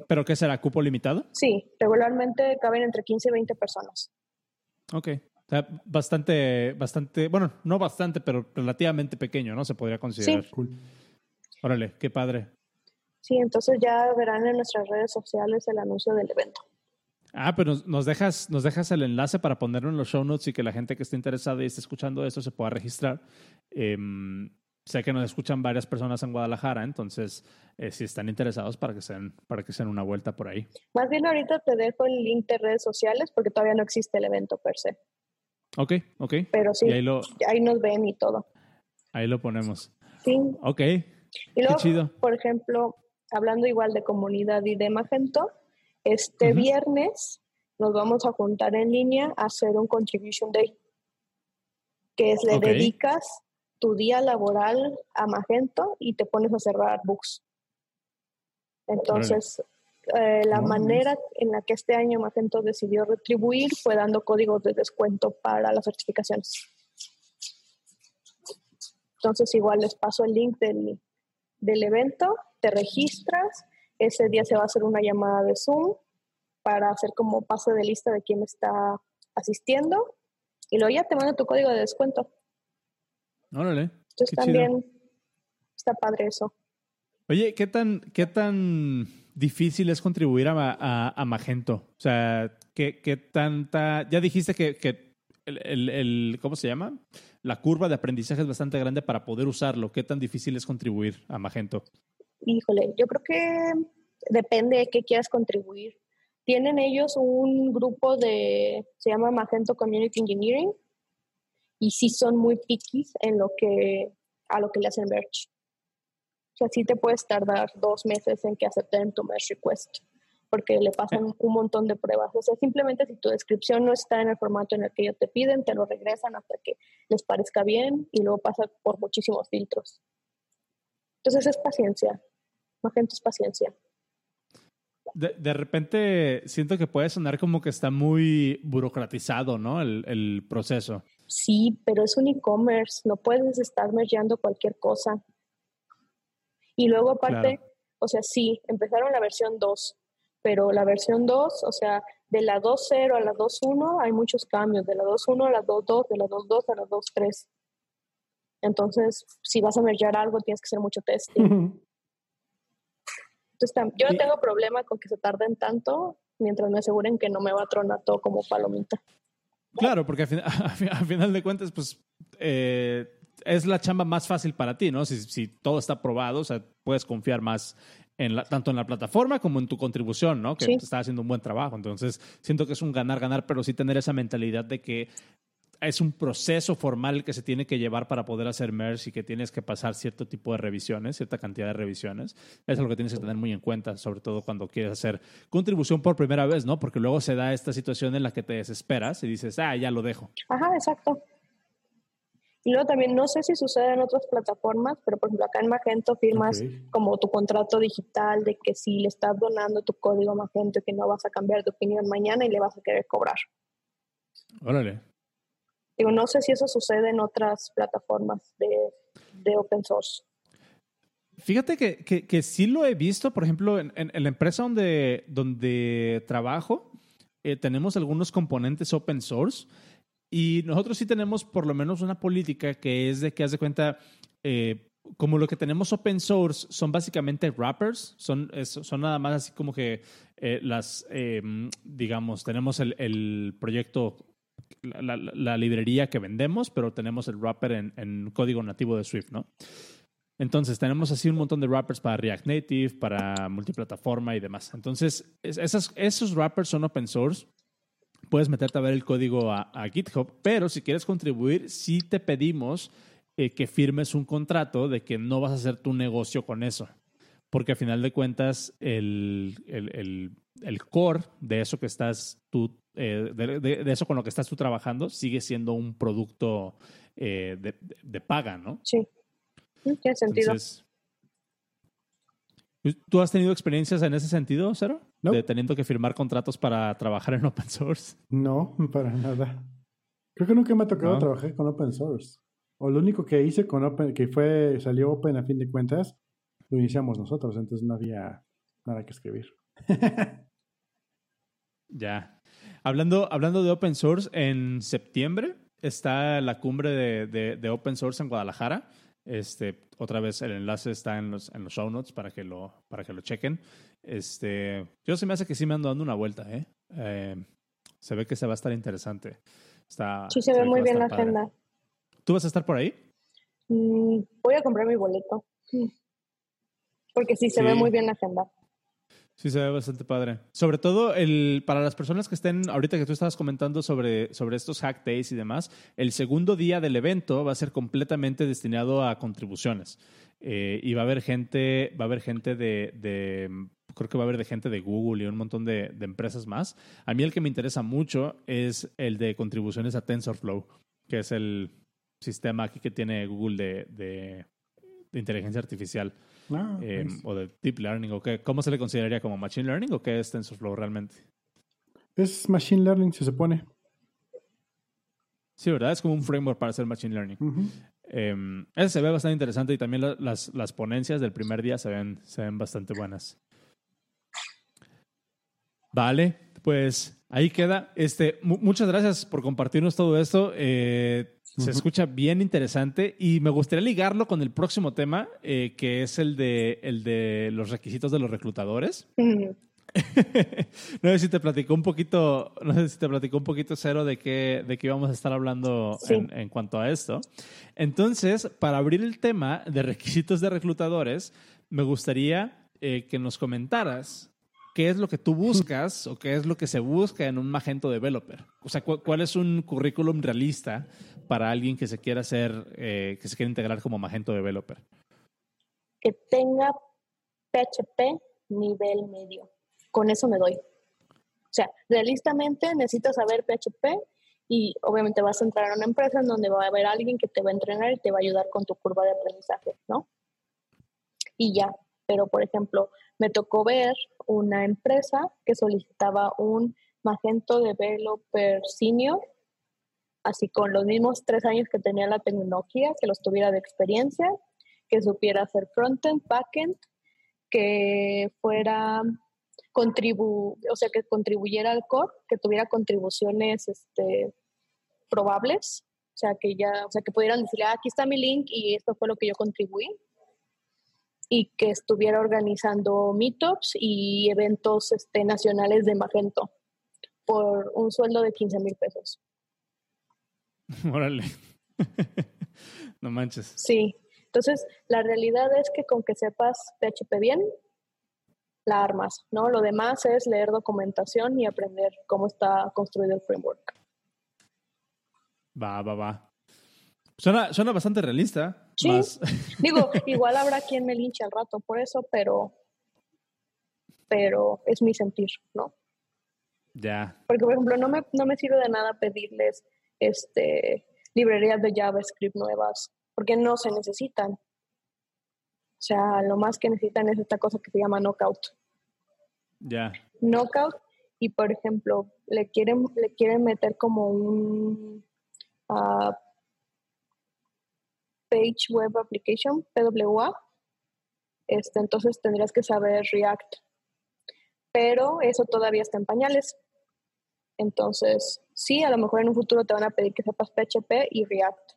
¿Pero qué será? ¿Cupo limitado? Sí, regularmente caben entre 15 y 20 personas. Ok. O sea, bastante, bastante, bueno, no bastante, pero relativamente pequeño, ¿no? Se podría considerar. Sí. Cool. Órale, qué padre. Sí, entonces ya verán en nuestras redes sociales el anuncio del evento. Ah, pero nos, dejas, nos dejas el enlace para ponerlo en los show notes y que la gente que esté interesada y esté escuchando esto se pueda registrar. Em, sé que nos escuchan varias personas en Guadalajara, entonces eh, si están interesados para que sean para que sean una vuelta por ahí. Más bien ahorita te dejo el link de redes sociales porque todavía no existe el evento per se. Ok, ok. Pero sí, ahí, ahí, nos ven y todo. Ahí lo ponemos. Sí. Ok. Y luego, por ejemplo, hablando igual de comunidad y de Magento, este viernes nos vamos a juntar en línea a hacer un Contribution Day, que es le dedicas tu día laboral a Magento y te pones a cerrar books. Entonces, eh, la manera en la que este año Magento decidió retribuir fue dando códigos de descuento para las certificaciones. Entonces, igual les paso el link del, del evento, te registras ese día se va a hacer una llamada de Zoom para hacer como pase de lista de quién está asistiendo y luego ya te manda tu código de descuento. Órale. Entonces también está padre eso. Oye, ¿qué tan, qué tan difícil es contribuir a, a, Magento? O sea, ¿qué, qué tanta... Ya dijiste que, que el, el, ¿cómo se llama? La curva de aprendizaje es bastante grande para poder usarlo. ¿Qué tan difícil es contribuir a Magento? Híjole, yo creo que depende de qué quieras contribuir. Tienen ellos un grupo de, se llama Magento Community Engineering, y sí son muy piquis en lo que, a lo que le hacen merge. O sea, sí te puedes tardar dos meses en que acepten tu merge request, porque le pasan un montón de pruebas. O sea, simplemente si tu descripción no está en el formato en el que ellos te piden, te lo regresan hasta que les parezca bien y luego pasa por muchísimos filtros. Entonces es paciencia. Magento es paciencia. De, de, repente siento que puede sonar como que está muy burocratizado, ¿no? El, el proceso. Sí, pero es un e-commerce, no puedes estar mergeando cualquier cosa. Y luego aparte, o sea, sí, empezaron la versión 2, pero la versión 2, o sea, de la 2.0 a la 2.1 hay muchos cambios, de la 2.1 a la 2.2, de la 2.2 a la 2.3. Entonces, si vas a mergear algo, tienes que hacer mucho testing. Entonces, yo no tengo problema con que se tarden tanto mientras me aseguren que no me va a tronar todo como palomita. Claro, porque a, final de cuentas, pues eh, es la chamba más fácil para ti, ¿no? Si, si, todo está probado, o sea, puedes confiar más en la, tanto en la plataforma como en tu contribución, ¿no? Que sí. está haciendo un buen trabajo. Entonces, siento que es un ganar-ganar, pero sí tener esa mentalidad de que es un proceso formal que se tiene que llevar para poder hacer merge y que tienes que pasar cierto tipo de revisiones, cierta cantidad de revisiones. Eso es lo que tienes que tener muy en cuenta, sobre todo cuando quieres hacer contribución por primera vez, ¿no? Porque luego se da esta situación en la que te desesperas y dices, ah, ya lo dejo. Ajá, exacto. Y luego también, no sé si sucede en otras plataformas, pero por ejemplo acá en Magento firmas como tu contrato digital de que si le estás donando tu código a Magento que no vas a cambiar de opinión mañana y le vas a querer cobrar. Órale. Digo, no sé si eso sucede en otras plataformas de, open source. Fíjate que, que, sí lo he visto, por ejemplo, en, la empresa donde, donde trabajo, eh, tenemos algunos componentes open source y nosotros sí tenemos por lo menos una política que es de que, haz de cuenta, eh, como lo que tenemos open source son básicamente wrappers, son, son nada más así como que eh, las, eh, digamos, tenemos el, el proyecto, la, librería que vendemos, pero tenemos el wrapper en, código nativo de Swift, ¿no? Entonces, tenemos así un montón de wrappers para React Native, para multiplataforma y demás. Entonces, esos wrappers son open source puedes meterte a ver el código a, GitHub, pero si quieres contribuir, sí te pedimos eh, que firmes un contrato de que no vas a hacer tu negocio con eso. Porque al final de cuentas, el, core de eso que estás tú, eh, de, eso con lo que estás tú trabajando, sigue siendo un producto eh, de, paga, ¿no? Sí. Tiene sentido. ¿Tú has tenido experiencias en ese sentido, Cero? De teniendo que firmar contratos para trabajar en open source. No, para nada. Creo que nunca me ha tocado trabajar con open source. O lo único que hice con open, que fue, salió open a fin de cuentas, lo iniciamos nosotros, entonces no había nada que escribir. ya. Hablando, hablando de open source, en septiembre está la cumbre de, de open source en Guadalajara. Este, otra vez el enlace está en los, en los show notes para que lo, para que lo chequen. Este, yo se me hace que sí me ando dando una vuelta, ¿eh? ¿eh? se ve que se va a estar interesante. Está, sí, se, ve muy bien la agenda. ¿Tú vas a estar por ahí? Mm, voy a comprar mi boleto. Porque sí, se ve muy bien la agenda. Sí, se ve bastante padre. Sobre todo el, para las personas que estén, ahorita que tú estabas comentando sobre, sobre estos hack days y demás, el segundo día del evento va a ser completamente destinado a contribuciones. Eh, y va a haber gente, va a haber gente de, de, creo que va a haber de gente de Google y un montón de, de, empresas más. A mí el que me interesa mucho es el de contribuciones a TensorFlow, que es el sistema aquí que tiene Google de, de, de inteligencia artificial. Ah, eh, o de Deep Learning, o qué, ¿cómo se le consideraría como Machine Learning o qué es TensorFlow realmente? Es Machine Learning, se supone. Sí, ¿verdad? Es como un framework para hacer Machine Learning. Em, ese se ve bastante interesante y también las, las, ponencias del primer día se ven, se ven bastante buenas. Vale, pues ahí queda. Este, muchas gracias por compartirnos todo esto. Eh, se escucha bien interesante y me gustaría ligarlo con el próximo tema, eh, que es el de, el de los requisitos de los reclutadores. no sé si te platicó un poquito, no sé si te platicó un poquito cero de qué, de qué íbamos a estar hablando en, cuanto a esto. Entonces, para abrir el tema de requisitos de reclutadores, me gustaría eh, que nos comentaras qué es lo que tú buscas o qué es lo que se busca en un Magento developer. O sea, cuál es un currículum realista para alguien que se quiera hacer, eh, que se quiera integrar como Magento developer. Que tenga PHP nivel medio. Con eso me doy. O sea, realistamente necesitas saber PHP y obviamente vas a entrar a una empresa en donde va a haber alguien que te va a entrenar y te va a ayudar con tu curva de aprendizaje, ¿no? Y ya. Pero, por ejemplo, me tocó ver una empresa que solicitaba un Magento Developer Senior, así con los mismos tres años que tenía la tecnología, que los tuviera de experiencia, que supiera hacer frontend, backend, que fuera contribu o sea, que contribuyera al core, que tuviera contribuciones este, probables, o sea, que ya, o sea, que pudieran decirle, ah, aquí está mi link y esto fue lo que yo contribuí, y que estuviera organizando meetups y eventos este, nacionales de Magento por un sueldo de 15 mil pesos. Órale. no manches. Sí. Entonces, la realidad es que con que sepas PHP bien, la armas, ¿no? Lo demás es leer documentación y aprender cómo está construido el framework. Va, va, va. Suena, suena bastante realista. Sí. Digo, igual habrá quien me linche al rato por eso, pero, pero es mi sentir, ¿no? Ya. Porque, por ejemplo, no me, no me sirve de nada pedirles este, librerías de JavaScript nuevas, porque no se necesitan. O sea, lo más que necesitan es esta cosa que se llama knockout. Ya. Knockout, y por ejemplo, le quieren, le quieren meter como un ah, Page Web Application, PWA. Este, entonces tendrías que saber React. Pero eso todavía está en pañales. Entonces, sí, a lo mejor en un futuro te van a pedir que sepas PHP y React.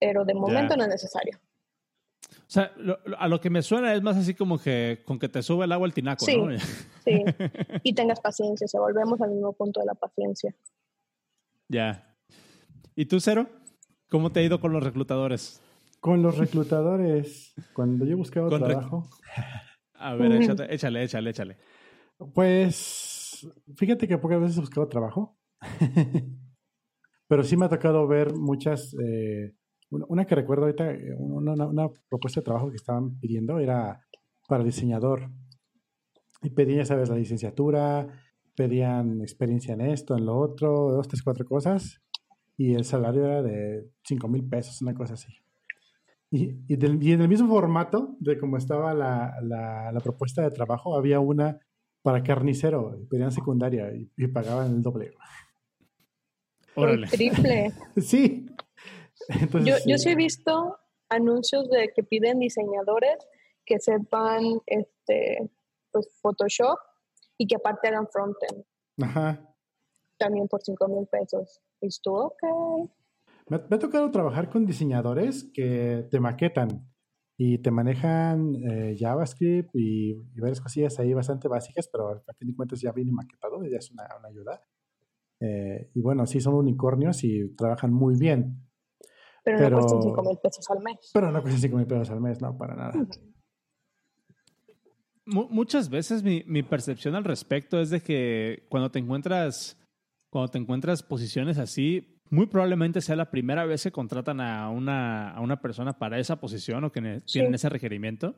Pero de momento no es necesario. O sea, a lo que me suena es más así como que con que te sube el agua el tinaco, sí, ¿no? Sí, y tengas paciencia. Se volvemos al mismo punto de la paciencia. Ya. ¿Y tú, Cero? ¿Cómo te ha ido con los reclutadores? Con los reclutadores, cuando yo buscaba trabajo. A ver, échale, échale, échale, échale. Pues, fíjate que pocas veces he buscado trabajo. Pero sí me ha tocado ver muchas eh, una que recuerdo ahorita, eh, una, propuesta de trabajo que estaban pidiendo era para diseñador. Y pedían, ya sabes, la licenciatura, pedían experiencia en esto, en lo otro, dos, tres, cuatro cosas. Y el salario era de cinco mil pesos, una cosa así. Y, y, en el mismo formato de cómo estaba la, la, propuesta de trabajo, había una para carnicero, pedían secundaria y, y pagaban el doble. El triple. sí yo, yo sí he visto anuncios de que piden diseñadores que sepan este, pues, Photoshop y que aparte hagan frontend. Ajá. También por 5 mil pesos. Y estuvo ok. Me, ha tocado trabajar con diseñadores que te maquetan y te manejan eh, JavaScript y, varias cosillas ahí bastante básicas, pero a fin de cuentas ya viene maquetado y ya es una, una ayuda. Eh, y bueno, sí son unicornios y trabajan muy bien. Pero, no cuestan 5 mil pesos al mes. Pero no cuestan 5 mil pesos al mes, no, para nada. Muchas veces mi, mi, percepción al respecto es de que cuando te encuentras, cuando te encuentras posiciones así, muy probablemente sea la primera vez que contratan a una, a una persona para esa posición o que tienen ese requerimiento.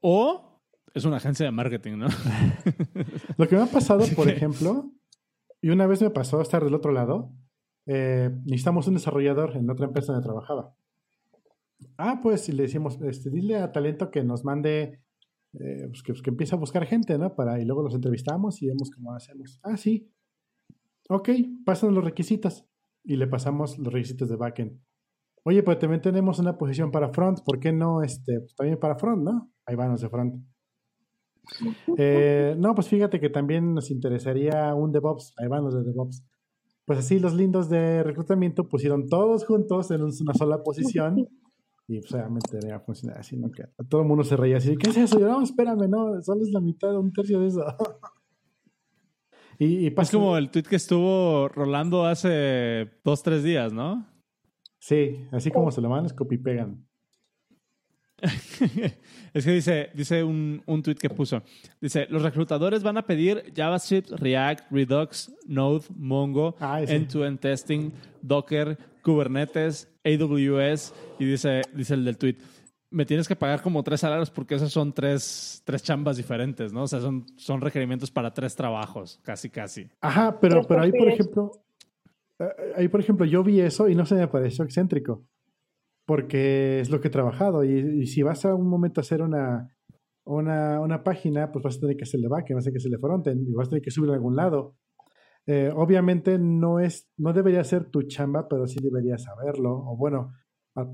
O es una agencia de marketing, ¿no? Lo que me ha pasado, por ejemplo, y una vez me pasó estar del otro lado, eh, necesitamos un desarrollador en otra empresa donde trabajaba. Ah, pues le decimos, este, dile a talento que nos mande, eh, pues, que, que, empiece a buscar gente, ¿no? Para, y luego los entrevistamos y vemos cómo hacemos. Ah, sí. Ok, pasan los requisitos. Y le pasamos los requisitos de backend. Oye, pues también tenemos una posición para front, ¿por qué no este, pues, también para front, no? Ahí van los de front. Eh, no, pues fíjate que también nos interesaría un DevOps, ahí van los de DevOps pues así los lindos de reclutamiento pusieron todos juntos en una sola posición y pues obviamente a funcionar así, ¿no? Que todo el mundo se reía así, ¿qué es eso? Yo, no, espérame, no, solo es la mitad, un tercio de eso. y, Es como el tweet que estuvo rolando hace dos, tres días, ¿no? Sí, así como se lo mandan, es copy pegan. es que dice, dice un, un tweet que puso. Dice, los reclutadores van a pedir JavaScript, React, Redux, Node, Mongo, ah, end-to-end testing, Docker, Kubernetes, AWS. Y dice, dice el del tweet, me tienes que pagar como tres salarios porque esos son tres, tres chambas diferentes, ¿no? O sea, son, son requerimientos para tres trabajos, casi, casi. Ajá, pero, pero ahí, por ejemplo, eh, ahí, por ejemplo, yo vi eso y no se me pareció excéntrico porque es lo que he trabajado. Y, si vas a un momento a hacer una, una, una, página, pues vas a tener que hacerle backend, vas a tener que hacerle frontend y vas a tener que subir a algún lado. Eh, obviamente no es, no debería ser tu chamba, pero sí deberías saberlo. O bueno,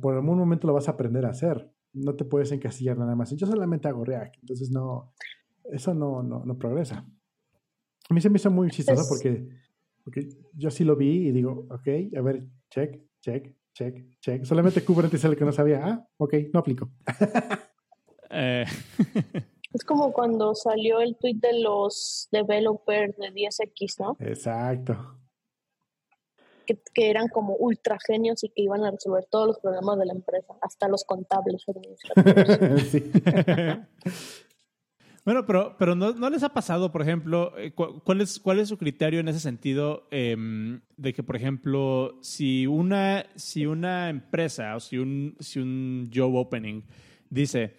por algún momento lo vas a aprender a hacer. No te puedes encasillar nada más. Yo solamente hago React, entonces no, eso no, no, no progresa. A mí se me hizo muy chistoso porque, porque yo sí lo vi y digo, ok, a ver, check, check, check, check. Solamente Kubernetes es el que no sabía. Ah, ok, no aplico. Eh. es como cuando salió el tweet de los developers de 10X, ¿no? Exacto. Que, eran como ultra genios y que iban a resolver todos los problemas de la empresa, hasta los contables bueno, Bueno, pero, pero no, no les ha pasado, por ejemplo, eh, ¿cuál es, cuál es su criterio en ese sentido em, de que, por ejemplo, si una, si una empresa o si un, si un job opening dice,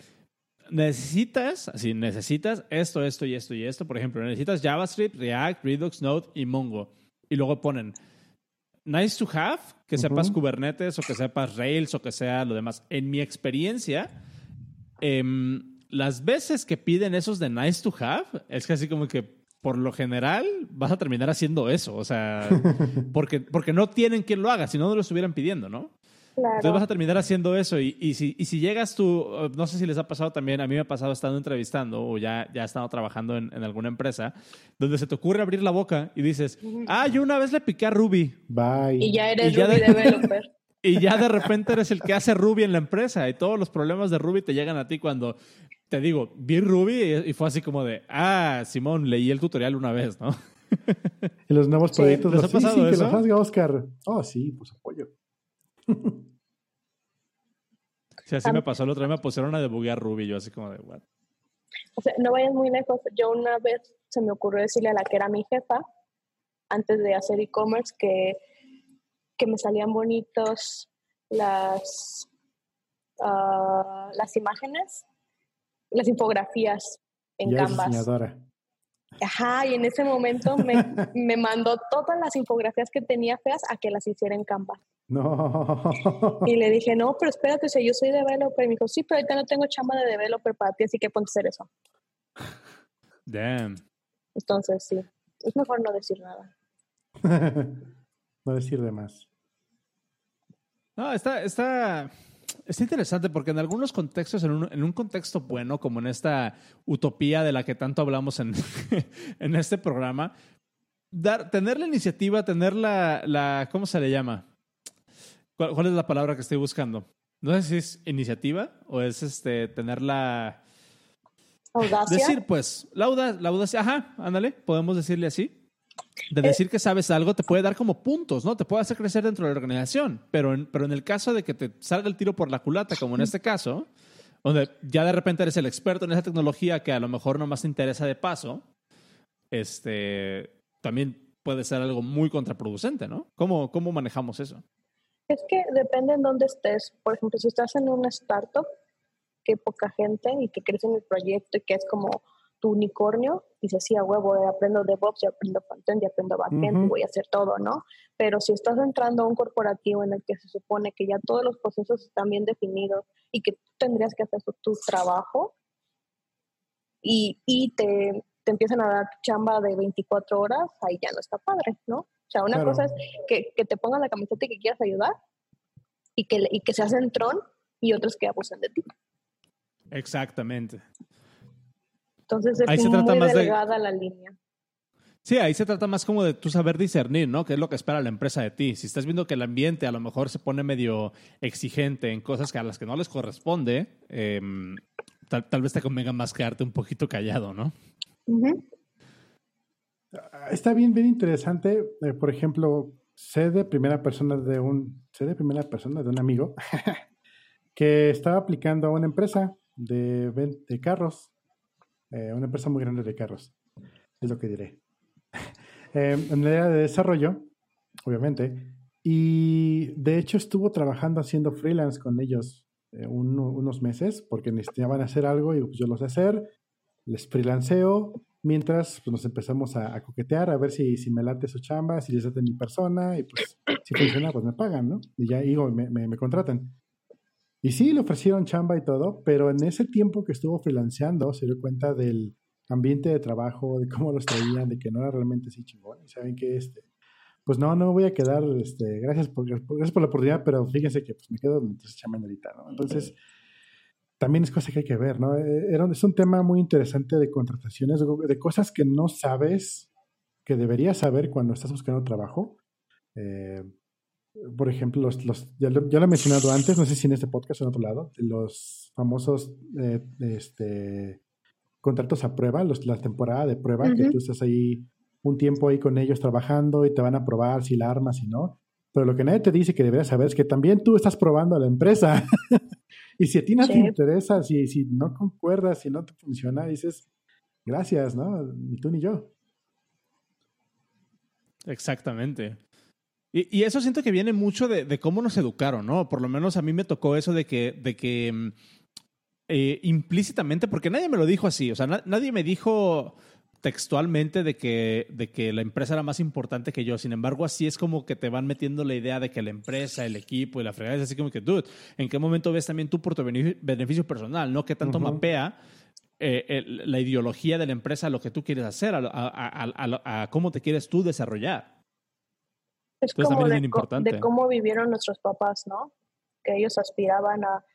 necesitas, así, necesitas esto, esto y esto y esto, por ejemplo, necesitas JavaScript, React, Redux, Node y Mongo. Y luego ponen, nice to have, que sepas Kubernetes o que sepas Rails o que sea lo demás. En mi experiencia, eh, las veces que piden esos de nice to have, es que así como que por lo general vas a terminar haciendo eso. O sea, porque, porque no tienen quien lo haga, si no, no lo estuvieran pidiendo, ¿no? Claro. Entonces vas a terminar haciendo eso. Y, y, si, y si llegas tú, no sé si les ha pasado también, a mí me ha pasado estando entrevistando o ya, ya he estado trabajando en, en alguna empresa, donde se te ocurre abrir la boca y dices, ah, yo una vez le piqué a Ruby. Bye. Y ya eres Ruby developer. Y ya de repente eres el que hace Ruby en la empresa y todos los problemas de Ruby te llegan a ti cuando te digo, vi Ruby y fue así como de, ah, Simón, leí el tutorial una vez, ¿no? Y los nuevos proyectos, ¿les ha pasado sí, sí, eso? que los haga Oscar. Oh, sí, pues apoyo. Sí, así me pasó el otro día, me pusieron a debuguear Ruby, yo así como de, what? O sea, no vayas muy lejos. Yo una vez se me ocurrió decirle a la que era mi jefa, antes de hacer e-commerce, que, que me salían bonitos las, uh, las imágenes las infografías en ya Canvas. Diseñadora. Ajá, y en ese momento me, me, mandó todas las infografías que tenía feas a que las hiciera en Canvas. No. Y le dije, no, pero espérate, o sea, yo soy developer. Y me dijo, sí, pero ahorita no tengo chamba de developer para ti, así que ponte a hacer eso. Damn. Entonces, sí, es mejor no decir nada. no decir de más. No, está, está, Está interesante porque en algunos contextos, en un, en un, contexto bueno, como en esta utopía de la que tanto hablamos en, en este programa, dar, tener la iniciativa, tener la, la ¿cómo se le llama? ¿Cuál, ¿Cuál, es la palabra que estoy buscando? No sé si es iniciativa o es este tener la... Audacia. Decir, pues, la, audacia, la audacia, ajá, ándale, podemos decirle así de decir que sabes algo te puede dar como puntos, ¿no? Te puede hacer crecer dentro de la organización, pero en, pero en el caso de que te salga el tiro por la culata, como en este caso, donde ya de repente eres el experto en esa tecnología que a lo mejor no más te interesa de paso, este, también puede ser algo muy contraproducente, ¿no? ¿Cómo, cómo manejamos eso? Es que depende en dónde estés. Por ejemplo, si estás en una startup, que poca gente y que crece en el proyecto y que es como tu unicornio, dices, sí, a huevo, eh, aprendo DevOps, y aprendo frontend, y aprendo backend, uh -huh. voy a hacer todo, ¿no? Pero si estás entrando a un corporativo en el que se supone que ya todos los procesos están bien definidos y que tú tendrías que hacer tu trabajo y, y te, te, empiezan a dar chamba de 24 horas, ahí ya no está padre, ¿no? O sea, una claro. cosa es que, que, te pongan la camiseta y que quieras ayudar y que, y que se hacen tron y otros que abusan de ti. Exactamente. Entonces es ahí se muy trata más delgada de... la línea. Sí, ahí se trata más como de tú saber discernir, ¿no? ¿Qué es lo que espera la empresa de ti? Si estás viendo que el ambiente a lo mejor se pone medio exigente en cosas que a las que no les corresponde, eh, tal, tal, vez te convenga más quedarte un poquito callado, ¿no? Uh -huh. Está bien, bien interesante. Eh, por ejemplo, sé de primera persona de un, sé de primera persona de un amigo que estaba aplicando a una empresa de, de carros eh, una empresa muy grande de carros, es lo que diré. eh, en la área de desarrollo, obviamente, y de hecho estuvo trabajando haciendo freelance con ellos un, unos meses porque necesitaban hacer algo y yo lo sé hacer, les freelanceo, mientras pues, nos empezamos a, coquetear, a ver si, si me late su chamba, si les late mi persona, y pues si funciona, pues me pagan, ¿no? Y ya digo, me, me, me contratan. Y sí, le ofrecieron chamba y todo, pero en ese tiempo que estuvo freelanceando se dio cuenta del ambiente de trabajo, de cómo los traían, de que no era realmente así chingón. Y saben que este, pues no, no me voy a quedar, este, gracias por, gracias por la oportunidad, pero fíjense que pues me quedo mientras chaman ahorita, ¿no? Entonces, también es cosa que hay que ver, ¿no? Eh, era, es un tema muy interesante de contrataciones, de cosas que no sabes, que deberías saber cuando estás buscando trabajo. Eh, por ejemplo, los, los ya, lo, ya, lo, he mencionado antes, no sé si en este podcast o en otro lado, los famosos eh, este, contratos a prueba, los, la temporada de prueba, uh -huh. que tú estás ahí un tiempo ahí con ellos trabajando y te van a probar si la armas, si no. Pero lo que nadie te dice que deberías saber es que también tú estás probando a la empresa. y si a ti no sí. te interesa, si, si no concuerdas, si no te funciona, dices, gracias, ¿no? Ni tú ni yo. Exactamente. Y, eso siento que viene mucho de, cómo nos educaron, ¿no? Por lo menos a mí me tocó eso de que, de que mm, eh, implícitamente, porque nadie me lo dijo así, o sea, nadie me dijo textualmente de que, de que la empresa era más importante que yo. Sin embargo, así es como que te van metiendo la idea de que la empresa, el equipo y la fregada es así como que, dude, ¿en qué momento ves también tú por tu beneficio personal? ¿No? ¿Qué tanto mapea eh, la ideología de la empresa a lo que tú quieres hacer, a cómo te quieres tú desarrollar? Es como de, cómo vivieron nuestros papás, ¿no? Que ellos aspiraban a,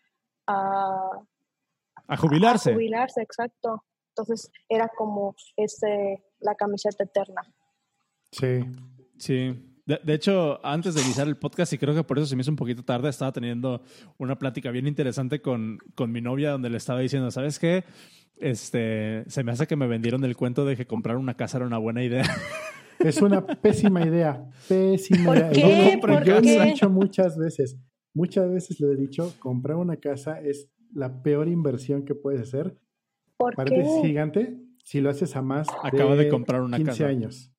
a, jubilarse. A jubilarse, exacto. Entonces era como ese, la camiseta eterna. Sí. Sí. De, hecho, antes de iniciar el podcast, y creo que por eso se me hizo un poquito tarde, estaba teniendo una plática bien interesante con, con mi novia donde le estaba diciendo, ¿sabes qué? Este, se me hace que me vendieron el cuento de que comprar una casa era una buena idea. Es una pésima idea. Pésima idea. Yo, lo he dicho muchas veces. Muchas veces le he dicho, comprar una casa es la peor inversión que puedes hacer. ¿Por Parece gigante si lo haces a más Acaba de, comprar una 15 años.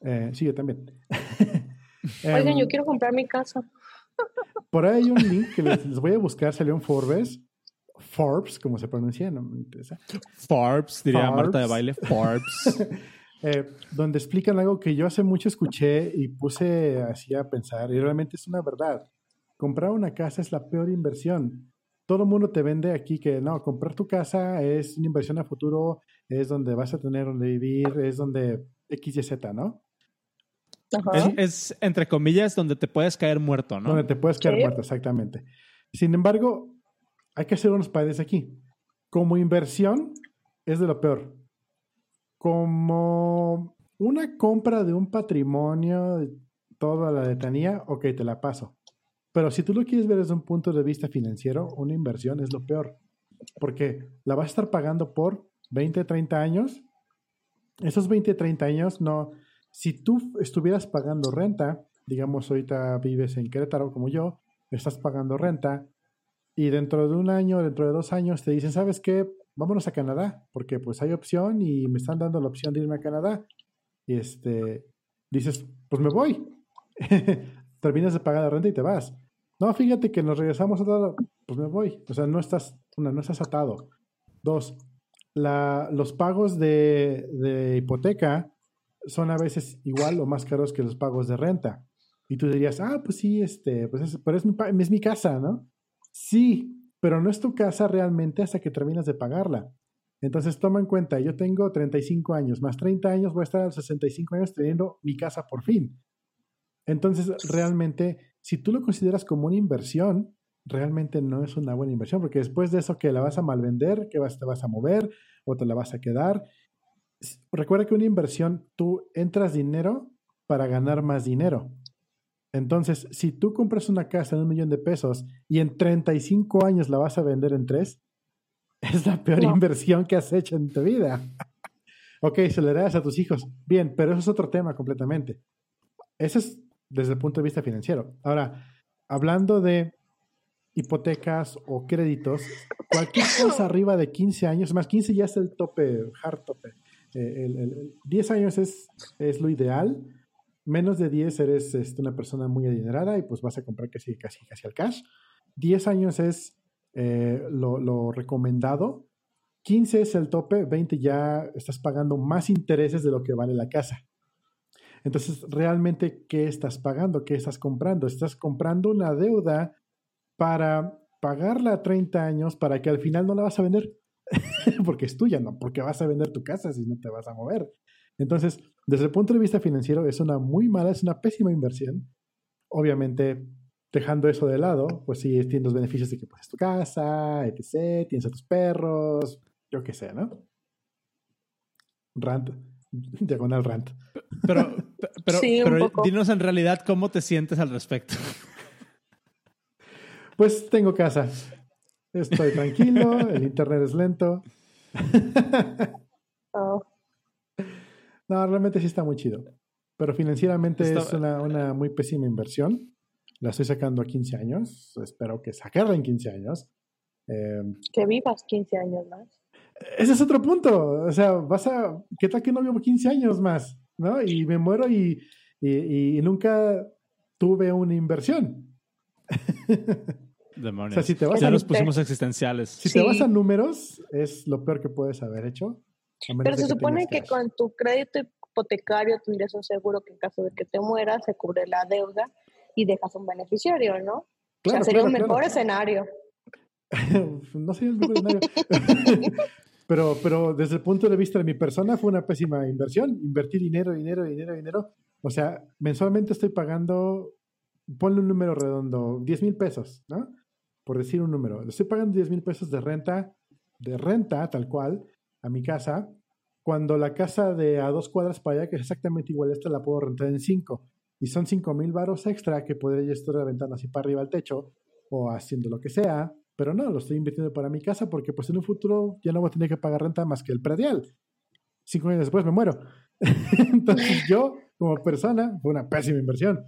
Eh, sí, yo también. Oigan, yo em, quiero comprar mi casa. Por ahí hay un link que les, voy a buscar, salió en Forbes. Forbes, como se pronuncia, no me interesa. Forbes, diría Marta de baile, Forbes. Eh, donde explican algo que yo hace mucho escuché y puse así a pensar, y realmente es una verdad. Comprar una casa es la peor inversión. Todo el mundo te vende aquí que no, comprar tu casa es una inversión a futuro, es donde vas a tener donde vivir, es donde X y Z, ¿no? Es, entre comillas donde te puedes caer muerto, ¿no? Donde te puedes caer muerto, exactamente. Sin embargo, hay que hacer unos padres aquí. Como inversión, es de lo peor como una compra de un patrimonio, toda la letanía, ok, te la paso. Pero si tú lo quieres ver desde un punto de vista financiero, una inversión es lo peor. Porque la vas a estar pagando por 20, 30 años. Esos 20, 30 años, no. Si tú estuvieras pagando renta, digamos, ahorita vives en Querétaro como yo, estás pagando renta, y dentro de un año, dentro de dos años, te dicen, ¿sabes qué? vámonos a Canadá, porque pues hay opción y me están dando la opción de irme a Canadá. Y este, dices, pues me voy. Terminas de pagar la renta y te vas. No, fíjate que nos regresamos a todo, pues me voy. O sea, no estás, una, no estás atado. Dos, la, los pagos de, de hipoteca son a veces igual o más caros que los pagos de renta. Y tú dirías, ah, pues sí, este, pues es, pero es mi, es mi casa, ¿no? Sí, pero no es tu casa realmente hasta que terminas de pagarla. Entonces toma en cuenta, yo tengo 35 años, más 30 años voy a estar a los 65 años teniendo mi casa por fin. Entonces realmente, si tú lo consideras como una inversión, realmente no es una buena inversión, porque después de eso que la vas a malvender, que vas, te vas a mover o te la vas a quedar. Recuerda que una inversión, tú entras dinero para ganar más dinero. Entonces, si tú compras una casa en un millón de pesos y en 35 años la vas a vender en tres, es la peor inversión que has hecho en tu vida. ok, se le das a tus hijos. Bien, pero eso es otro tema completamente. Eso es desde el punto de vista financiero. Ahora, hablando de hipotecas o créditos, cualquier cosa arriba de 15 años, más 15 ya es el tope, hard tope. Eh, el, 10 años es, es lo ideal Menos de 10 eres este, una persona muy adinerada y pues vas a comprar casi, casi, casi al cash. 10 años es eh, lo, recomendado. 15 es el tope, 20 ya estás pagando más intereses de lo que vale la casa. Entonces, realmente, ¿qué estás pagando? ¿Qué estás comprando? Estás comprando una deuda para pagarla a 30 años para que al final no la vas a vender porque es tuya, no porque vas a vender tu casa si no te vas a mover. Entonces, desde el punto de vista financiero, es una muy mala, es una pésima inversión. Obviamente, dejando eso de lado, pues sí, tienes los beneficios de que pues tu casa, etc., tienes a tus perros, yo qué sé, ¿no? Rant, diagonal rant. Pero, pero, pero dinos en realidad cómo te sientes al respecto. Pues tengo casa. Estoy tranquilo, el internet es lento. Oh. No, realmente sí está muy chido. Pero financieramente es una, muy pésima inversión. La estoy sacando a 15 años. Espero que sacarla en 15 años. Em, que vivas 15 años más. ese es otro punto. O sea, vas a. ¿Qué tal que no vivo 15 años más? ¿No? Y me muero y, y, y nunca tuve una inversión. Demonios. O sea, si te vas ya a- nos pusimos existenciales. Si te vas a números, es lo peor que puedes haber hecho. Pero se supone que cash. con tu crédito hipotecario tendrías un seguro que en caso de que te mueras se cubre la deuda y dejas un beneficiario, ¿no? o sea, sería claro, un mejor claro. escenario. no sería el mejor escenario. pero, pero desde el punto de vista de mi persona fue una pésima inversión. Invertir dinero, dinero, dinero, dinero. O sea, mensualmente estoy pagando, ponle un número redondo, 10 mil pesos, ¿no? Por decir un número. Estoy pagando 10 mil pesos de renta, de renta tal cual, a mi casa, cuando la casa de a dos cuadras para allá, que es exactamente igual a esta, la puedo rentar en 5. Y son 5 mil varos extra que podría estar reventando así para arriba al techo o haciendo lo que sea, pero no, lo estoy invirtiendo para mi casa porque pues en un futuro ya no voy a tener que pagar renta más que el predial. Cinco años después me muero. Entonces yo, como persona, fue una pésima inversión.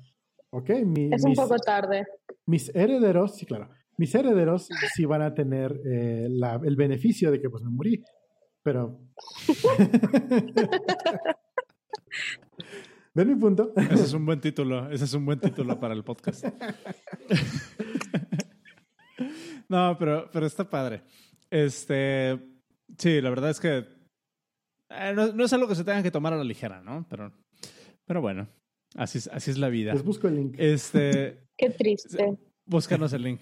Ok, mi- Es un mis, poco tarde. mis herederos, sí, claro, mis herederos sí van a tener eh, la- el beneficio de que pues me morí, pero... ¿Ven mi punto? Ese es un buen título. Ese es un buen título para el podcast. no, pero, pero está padre. Este, sí, la verdad es que eh, no, no es algo que se tenga que tomar a la ligera, ¿no? Pero, pero bueno, así es, así es la vida. Les busco el link. Este, Qué triste. búscanos el link.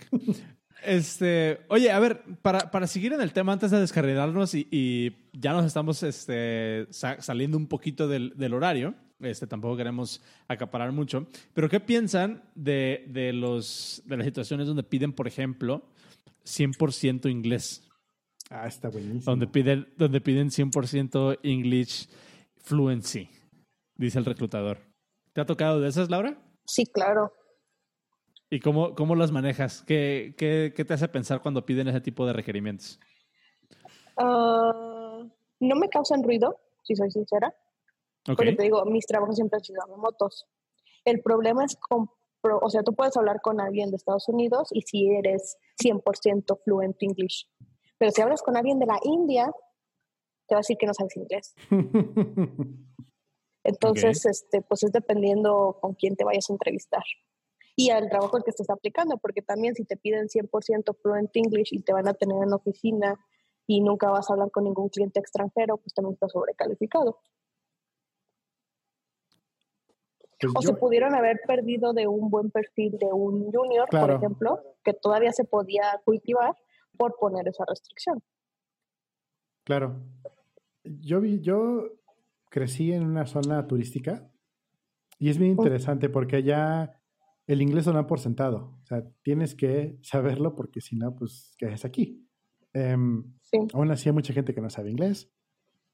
Este, oye, a ver, para, para seguir en el tema antes de descarrilarnos y, y ya nos estamos este, sa- saliendo un poquito del, del horario, este, tampoco queremos acaparar mucho, pero ¿qué piensan de, de, los, de las situaciones donde piden, por ejemplo, 100% inglés? Ah, está buenísimo. Donde piden, donde piden 100% English fluency, dice el reclutador. ¿Te ha tocado de esas, Laura? Sí, claro. ¿Y cómo, cómo las manejas? ¿Qué, qué, qué te hace pensar cuando piden ese tipo de requerimientos? Ah, no me causan ruido, si soy sincera. Ok. Porque te digo, mis trabajos siempre han sido remotos. El problema es con, o sea, tú puedes hablar con alguien de Estados Unidos y si eres 100% fluent English. Pero si hablas con alguien de la India, te va a decir que no sabes inglés. Entonces, este, pues es dependiendo con quién te vayas a entrevistar. Y al trabajo al que estés aplicando, porque también si te piden 100% fluent English y te van a tener en oficina y nunca vas a hablar con ningún cliente extranjero, pues también estás sobrecalificado. Pues O yo- se pudieron haber perdido de un buen perfil de un junior, Claro. por ejemplo, que todavía se podía cultivar por poner esa restricción. Claro. Yo vi, yo crecí en una zona turística y es bien interesante porque allá el inglés lo dan por sentado. O sea, tienes que saberlo porque si no, pues, ¿qué haces aquí? Em, Sí. aún así hay mucha gente que no sabe inglés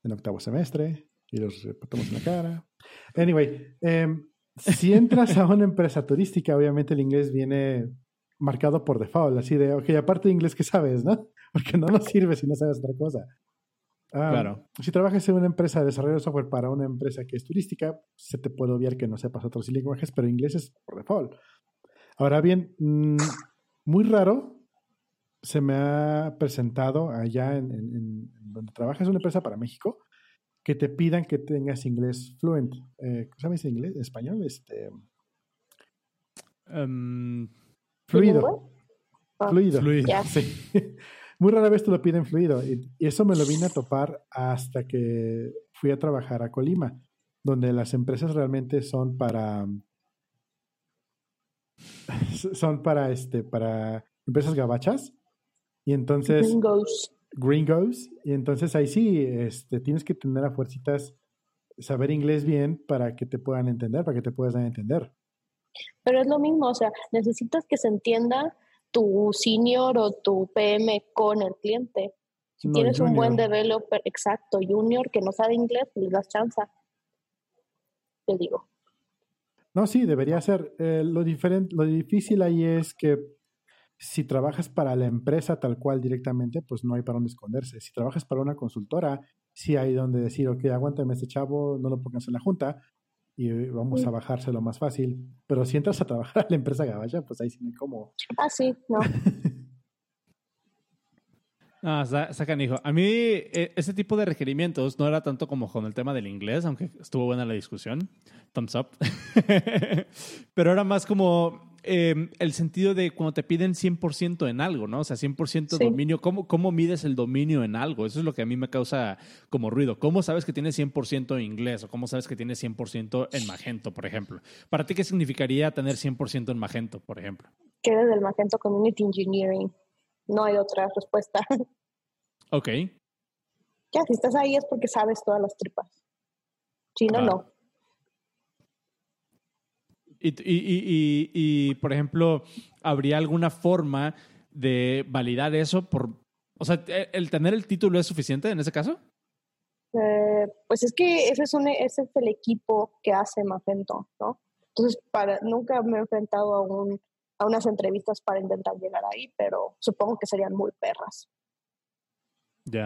en octavo semestre y los reportamos en la cara. Anyway, em, si entras a una empresa turística, obviamente el inglés viene marcado por default, así de, ok, aparte de inglés, ¿qué sabes, no? Porque no nos sirve si no sabes otra cosa. Ah, Claro. Si trabajas en una empresa de desarrollo de software para una empresa que es turística, se te puede obviar que no sepas otros lenguajes, pero inglés es por default. Ahora bien, mm, muy raro se me ha presentado allá en, en- en donde trabajas en una empresa para México que te pidan que tengas inglés fluent. Eh, ¿Sabes inglés? ¿Español? Este, Em, fluido. Ah, Fluido. Fluido. Ya. Sí. Muy rara vez te lo piden fluido. Y, y eso me lo vine a topar hasta que fui a trabajar a Colima, donde las empresas realmente son para. Son para este, para empresas gabachas. Y entonces, Gringos. Gringos. Y entonces ahí sí, este, tienes que tener a fuercitas saber inglés bien para que te puedan entender, para que te puedas dar a entender. Pero es lo mismo, o sea, necesitas que se entienda tu senior o tu PM con el cliente. Si No, tienes un buen developer, exacto, junior que no sabe inglés, pues le das chance. Te digo. No, sí, debería ser. Eh, lo, diferente, lo difícil ahí es que si trabajas para la empresa tal cual directamente, pues no hay para dónde esconderse. Si trabajas para una consultora, sí hay donde decir, ok, aguántame este chavo, no lo pongas en la junta y vamos Sí. a bajárselo más fácil. Pero si entras a trabajar a la empresa gabacha, pues ahí sí no hay cómo. Ah, sí, no. No, sacan hijo. A mí e, ese tipo de requerimientos no era tanto como con el tema del inglés, aunque estuvo buena la discusión. Thumbs up. Pero era más como em, el sentido de cuando te piden 100% en algo, ¿no? O sea, 100% dominio. ¿Cómo, ¿Cómo mides el dominio en algo? Eso es lo que a mí me causa como ruido. ¿Cómo sabes que tienes 100% en inglés? ¿O cómo sabes que tienes 100% en Magento, por ejemplo? ¿Para ti qué significaría tener 100% en Magento, por ejemplo? Que eres del Magento Community Engineering. No hay otra respuesta. Ok. Ya, si estás ahí es porque sabes todas las tripas. Si no, no. Y, y, y, por ejemplo, ¿habría alguna forma de validar eso por... O sea, ¿el tener el título es suficiente en ese caso? Eh, pues es que ese es, un, ese es el equipo que hace Magento, ¿no? Entonces, para, nunca me he enfrentado a, un, a unas entrevistas para intentar llegar ahí, pero supongo que serían muy perras.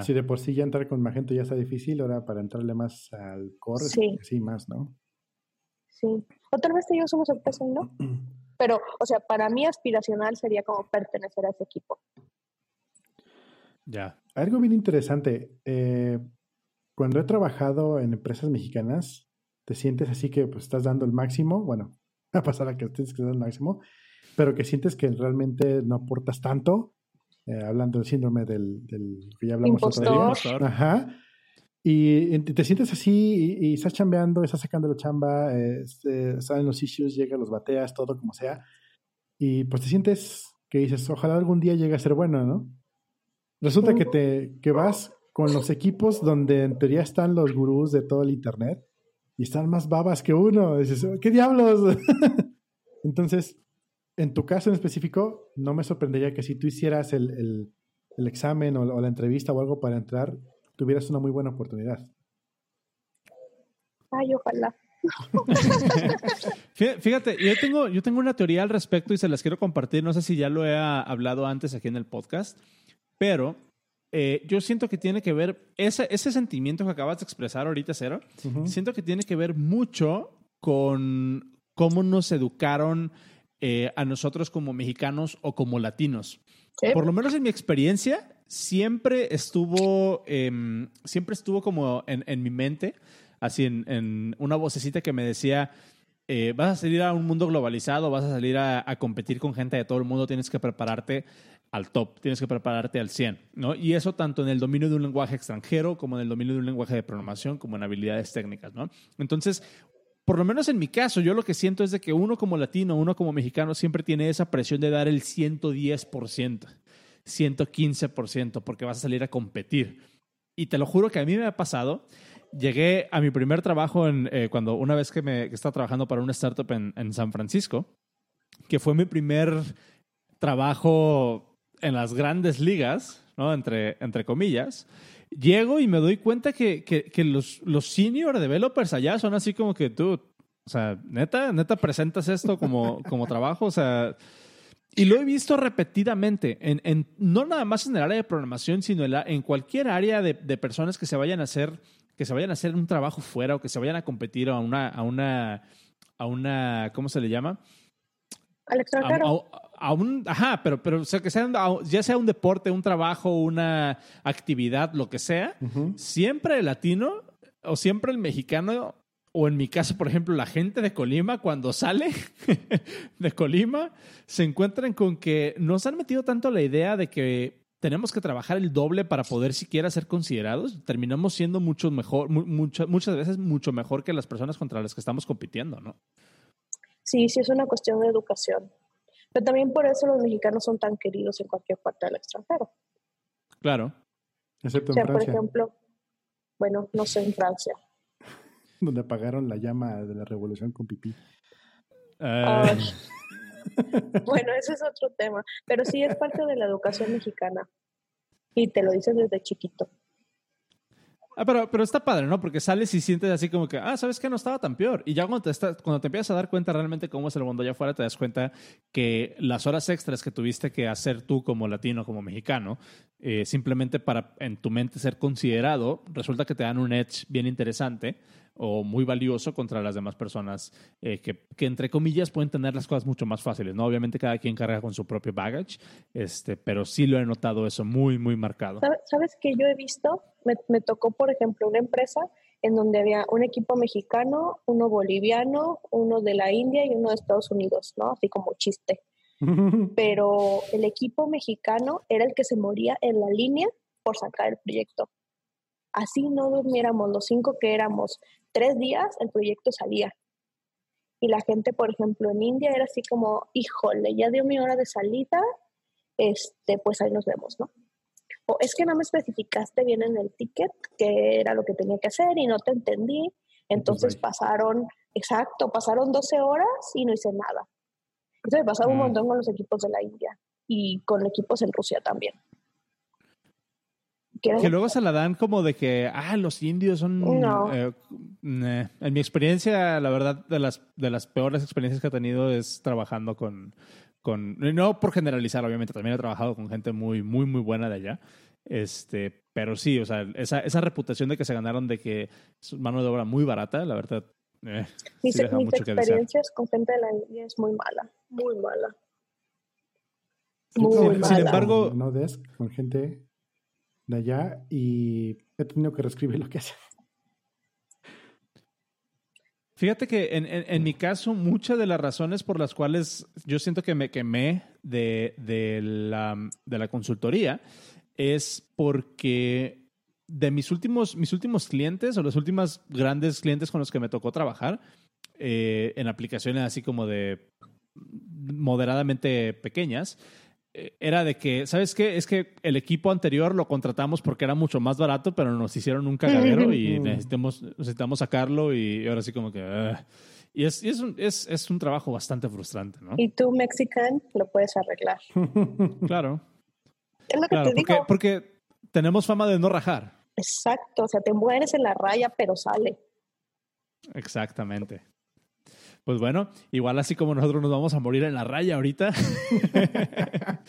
Si de por sí ya entrar con Magento ya está difícil, ahora para entrarle más al core, sí, sí más, ¿no? Sí. Otra vez ellos somos sorpresa, ¿no? Pero, o sea, para mí aspiracional sería como pertenecer a ese equipo. Ya. Algo bien interesante. Eh, cuando he trabajado en empresas mexicanas, te sientes así que pues, estás dando el máximo. Bueno, a pasar a que tienes que dar el máximo, pero que sientes que realmente no aportas tanto eh, hablando del síndrome del, del, que ya hablamos otro día. Ajá. Y, te sientes así y, estás chambeando, estás sacando la chamba, eh, salen los issues, llegan los bateas, todo como sea. Y pues te sientes que dices, ojalá algún día llegue a ser bueno, ¿no? Resulta que te que vas con los equipos donde en teoría están los gurús de todo el internet y están más babas que uno. dices, ¿qué diablos? Entonces, en tu caso en específico, no me sorprendería que si tú hicieras el, examen o, la entrevista o algo para entrar, tuvieras una muy buena oportunidad. Ay, ojalá. Fíjate, yo tengo, yo tengo una teoría al respecto y se las quiero compartir. No sé si ya lo he hablado antes aquí en el podcast, pero eh, yo siento que tiene que ver, ese, ese sentimiento que acabas de expresar ahorita, Cero, siento que tiene que ver mucho con cómo nos educaron eh, a nosotros como mexicanos o como latinos. Por lo menos en mi experiencia, siempre estuvo, em, siempre estuvo como en, mi mente, así en, una vocecita que me decía, eh, vas a salir a un mundo globalizado, vas a salir a, competir con gente de todo el mundo, tienes que prepararte al top, tienes que prepararte al 100, ¿no? Y eso tanto en el dominio de un lenguaje extranjero como en el dominio de un lenguaje de programación, como en habilidades técnicas, ¿no? Entonces, por lo menos en mi caso, yo lo que siento es de que uno como latino, uno como mexicano siempre tiene esa presión de dar el 110%, 115%, porque vas a salir a competir. Y te lo juro que a mí me ha pasado. Llegué a mi primer trabajo en, eh, cuando una vez que, me, estaba trabajando para una startup en, en San Francisco, que fue mi primer trabajo en las grandes ligas, ¿no? Entre, entre comillas llego y me doy cuenta que, que, los, los senior developers allá son así como que tú, o sea, neta, neta presentas esto como, como trabajo, o sea, y lo he visto repetidamente, en, en, no nada más en el área de programación, sino en, en cualquier área de, de, personas que se vayan a hacer, que se vayan a hacer un trabajo fuera o que se vayan a competir a una, a una, a una, ¿cómo se le llama? Al extranjero a un, ajá, pero, pero sea, que sea, ya sea un deporte, un trabajo, una actividad, lo que sea, siempre el latino o siempre el mexicano, o en mi caso, por ejemplo, la gente de Colima, cuando sale de Colima, se encuentran con que nos han metido tanto la idea de que tenemos que trabajar el doble para poder siquiera ser considerados. Terminamos siendo mucho mejor, muchas, muchas veces mucho mejor que las personas contra las que estamos compitiendo, ¿no? Sí, sí, es una cuestión de educación. Pero también por eso los mexicanos son tan queridos en cualquier parte del extranjero. Claro. Excepto en Francia. por ejemplo, bueno, no sé, en Francia. Donde apagaron la llama de la revolución con pipí. Ah. bueno, ese es otro tema. Pero sí es parte de la educación mexicana. Y te lo dicen desde chiquito. Ah, pero, pero está padre, ¿no? Porque sales y sientes así como que, ah, ¿sabes qué? No estaba tan peor. Y ya cuando te, cuando te empiezas a dar cuenta realmente cómo es el mundo allá afuera, te das cuenta que las horas extras que tuviste que hacer tú como latino, como mexicano, eh, simplemente para en tu mente ser considerado, resulta que te dan un edge bien interesante o muy valioso contra las demás personas eh, que, que, entre comillas, pueden tener las cosas mucho más fáciles, ¿no? Obviamente cada quien carga con su propio baggage, este, pero sí lo he notado eso muy, muy marcado. ¿Sabes qué yo he visto? Me, me tocó, por ejemplo, una empresa en donde había un equipo mexicano, uno boliviano, uno de la India y uno de Estados Unidos, ¿no? Así como chiste. Pero el equipo mexicano era el que se moría en la línea por sacar el proyecto. Así no durmiéramos los cinco que éramos tres días, el proyecto salía. Y la gente, por ejemplo, en India era así como, híjole, ya dio mi hora de salida, este, pues ahí nos vemos, ¿no? O es que no me especificaste bien en el ticket qué era lo que tenía que hacer y no te entendí. Entonces pasaron, exacto, pasaron 12 horas y no hice nada. Eso me pasaba un mm. montón con los equipos de la India y con equipos en Rusia también. Que luego se la dan como de que, ah, los indios son... Eh, en mi experiencia, la verdad, de las, de las peores experiencias que he tenido es trabajando con, con... No por generalizar, obviamente, también he trabajado con gente muy, muy, muy buena de allá. Este, pero sí, o sea, esa, esa reputación de que se ganaron de que es mano de obra muy barata, la verdad, eh, mis, experiencias con gente de la India es muy mala, muy mala. Muy sin, embargo, no con gente de allá y he tenido que reescribir lo que hace. Fíjate que en, en, mi caso, muchas de las razones por las cuales yo siento que me quemé de, de, la, de la consultoría es porque de mis últimos, mis últimos clientes o los últimos grandes clientes con los que me tocó trabajar eh, en aplicaciones así como de moderadamente pequeñas, era de que, ¿sabes qué? Es que el equipo anterior lo contratamos porque era mucho más barato, pero nos hicieron un cagadero y necesitamos, necesitamos sacarlo y ahora sí como que... Ah. y es, es, un, es, es, un trabajo bastante frustrante, ¿no? Y tú, Mexican, lo puedes arreglar. claro. Es lo que te digo. porque tenemos fama de no rajar. Exacto, o sea, te mueres en la raya, pero sale. Exactamente. Pues bueno, igual así como nosotros nos vamos a morir en la raya ahorita.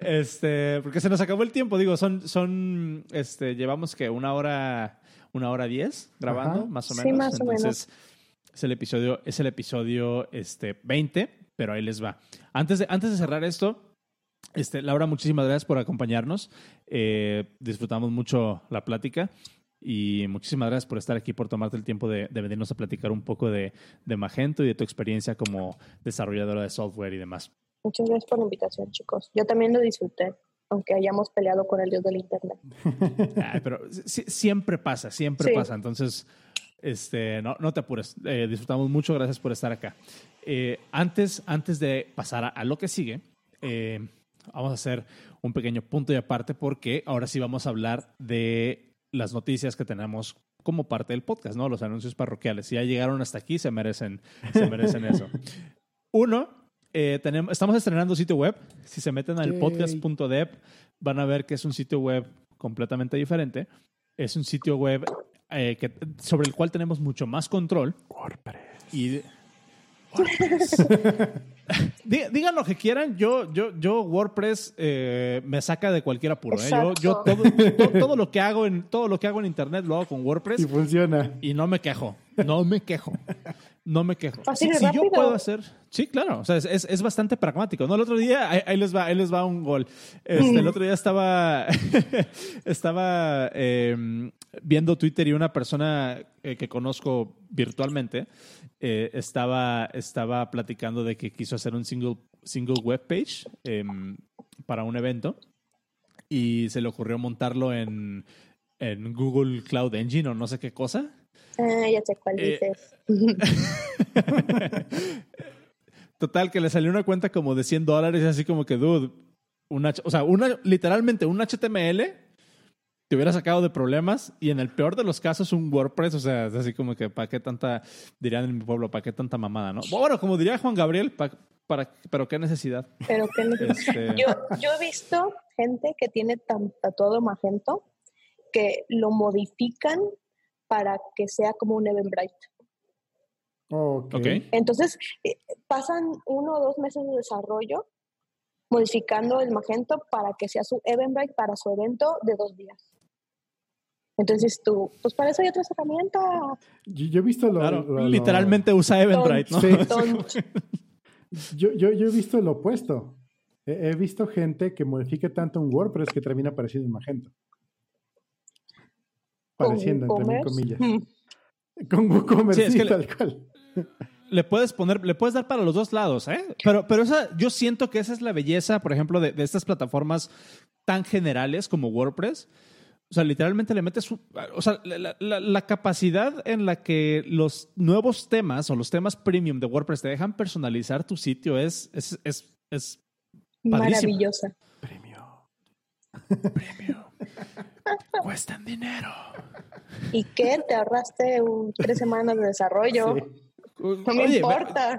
este, porque se nos acabó el tiempo, digo, son, son, este, llevamos que una hora, una hora diez grabando, más o menos. Sí, más o menos. Es el episodio, es el episodio este, 20, pero ahí les va. Antes de, antes de cerrar esto, este, Laura, muchísimas gracias por acompañarnos. Eh, disfrutamos mucho la plática y muchísimas gracias por estar aquí, por tomarte el tiempo de, venirnos a platicar un poco de, Magento y de tu experiencia como desarrolladora de software y demás. Muchas gracias por la invitación, chicos. Yo también lo disfruté, aunque hayamos peleado con el dios del Internet. pero siempre pasa, siempre pasa. Entonces, este, no, no te apures. Eh, disfrutamos mucho. Gracias por estar acá. Eh, antes, antes de pasar a, lo que sigue, vamos a hacer un pequeño punto y aparte porque ahora sí vamos a hablar de las noticias que tenemos como parte del podcast, ¿no? Los anuncios parroquiales. Si ya llegaron hasta aquí, se merecen, se merecen eso. Uno, eh, tenemos, estamos estrenando sitio web. Si se meten al podcast.dev, van a ver que es un sitio web completamente diferente. Es un sitio web eh, que, sobre el cual tenemos mucho más control. WordPress. Y Digan lo que quieran, yo, yo, yo WordPress eh, me saca de cualquier apuro. ¿eh? Yo, yo todo, todo, lo que hago en, todo lo que hago en internet lo hago con WordPress. Y funciona. Y no me quejo. No me quejo. No me quejo. si, yo puedo hacer. Sí, claro. O sea, es, es, bastante pragmático. ¿no? El otro día, ahí, les va, ahí les va un gol. Este, el otro día estaba, estaba em, viendo Twitter y una persona eh, que conozco virtualmente eh, estaba, estaba platicando de que quiso hacer un single, single web page em, para un evento y se le ocurrió montarlo en, en Google Cloud Engine o no sé qué cosa. Ah, ya sé cuál eh, dices. Total, que le salió una cuenta como de 100 dólares, así como que, dude, una, o sea, una, literalmente un HTML te hubiera sacado de problemas y en el peor de los casos un WordPress, o sea, es así como que para qué tanta, dirían en mi pueblo, para qué tanta mamada, ¿no? Bueno, como diría Juan Gabriel, para, pero qué necesidad. Pero qué necesidad. Este, yo, yo he visto gente que tiene tan tatuado Magento que lo modifican para que sea como un Eventbrite. Okay. Entonces, eh, pasan uno o dos meses de desarrollo modificando el Magento para que sea su Eventbrite para su evento de dos días. Entonces tú, pues para eso hay otras herramientas. Yo, yo he visto lo, Claro, lo- lo- literalmente usa Eventbrite, ¿no? Sí. Yo, yo, yo he visto lo opuesto. He, he visto gente que modifique tanto un WordPress que termina pareciendo un Magento. Pareciendo, entre mil comillas. Mm. Con WooCommerce, Sí, es que tal cual. le puedes poner, le puedes dar para los dos lados, ¿eh? Pero, pero esa, yo siento que esa es la belleza, por ejemplo, de, de estas plataformas tan generales como WordPress. O sea, literalmente le metes, o sea, la, la- la capacidad en la que los nuevos temas o los temas premium de WordPress te dejan personalizar tu sitio es, es, es, es. Maravillosa. Premium. Cuestan dinero. ¿Y qué? Te ahorraste un, tres semanas de desarrollo. Sí. No me Oye, importa.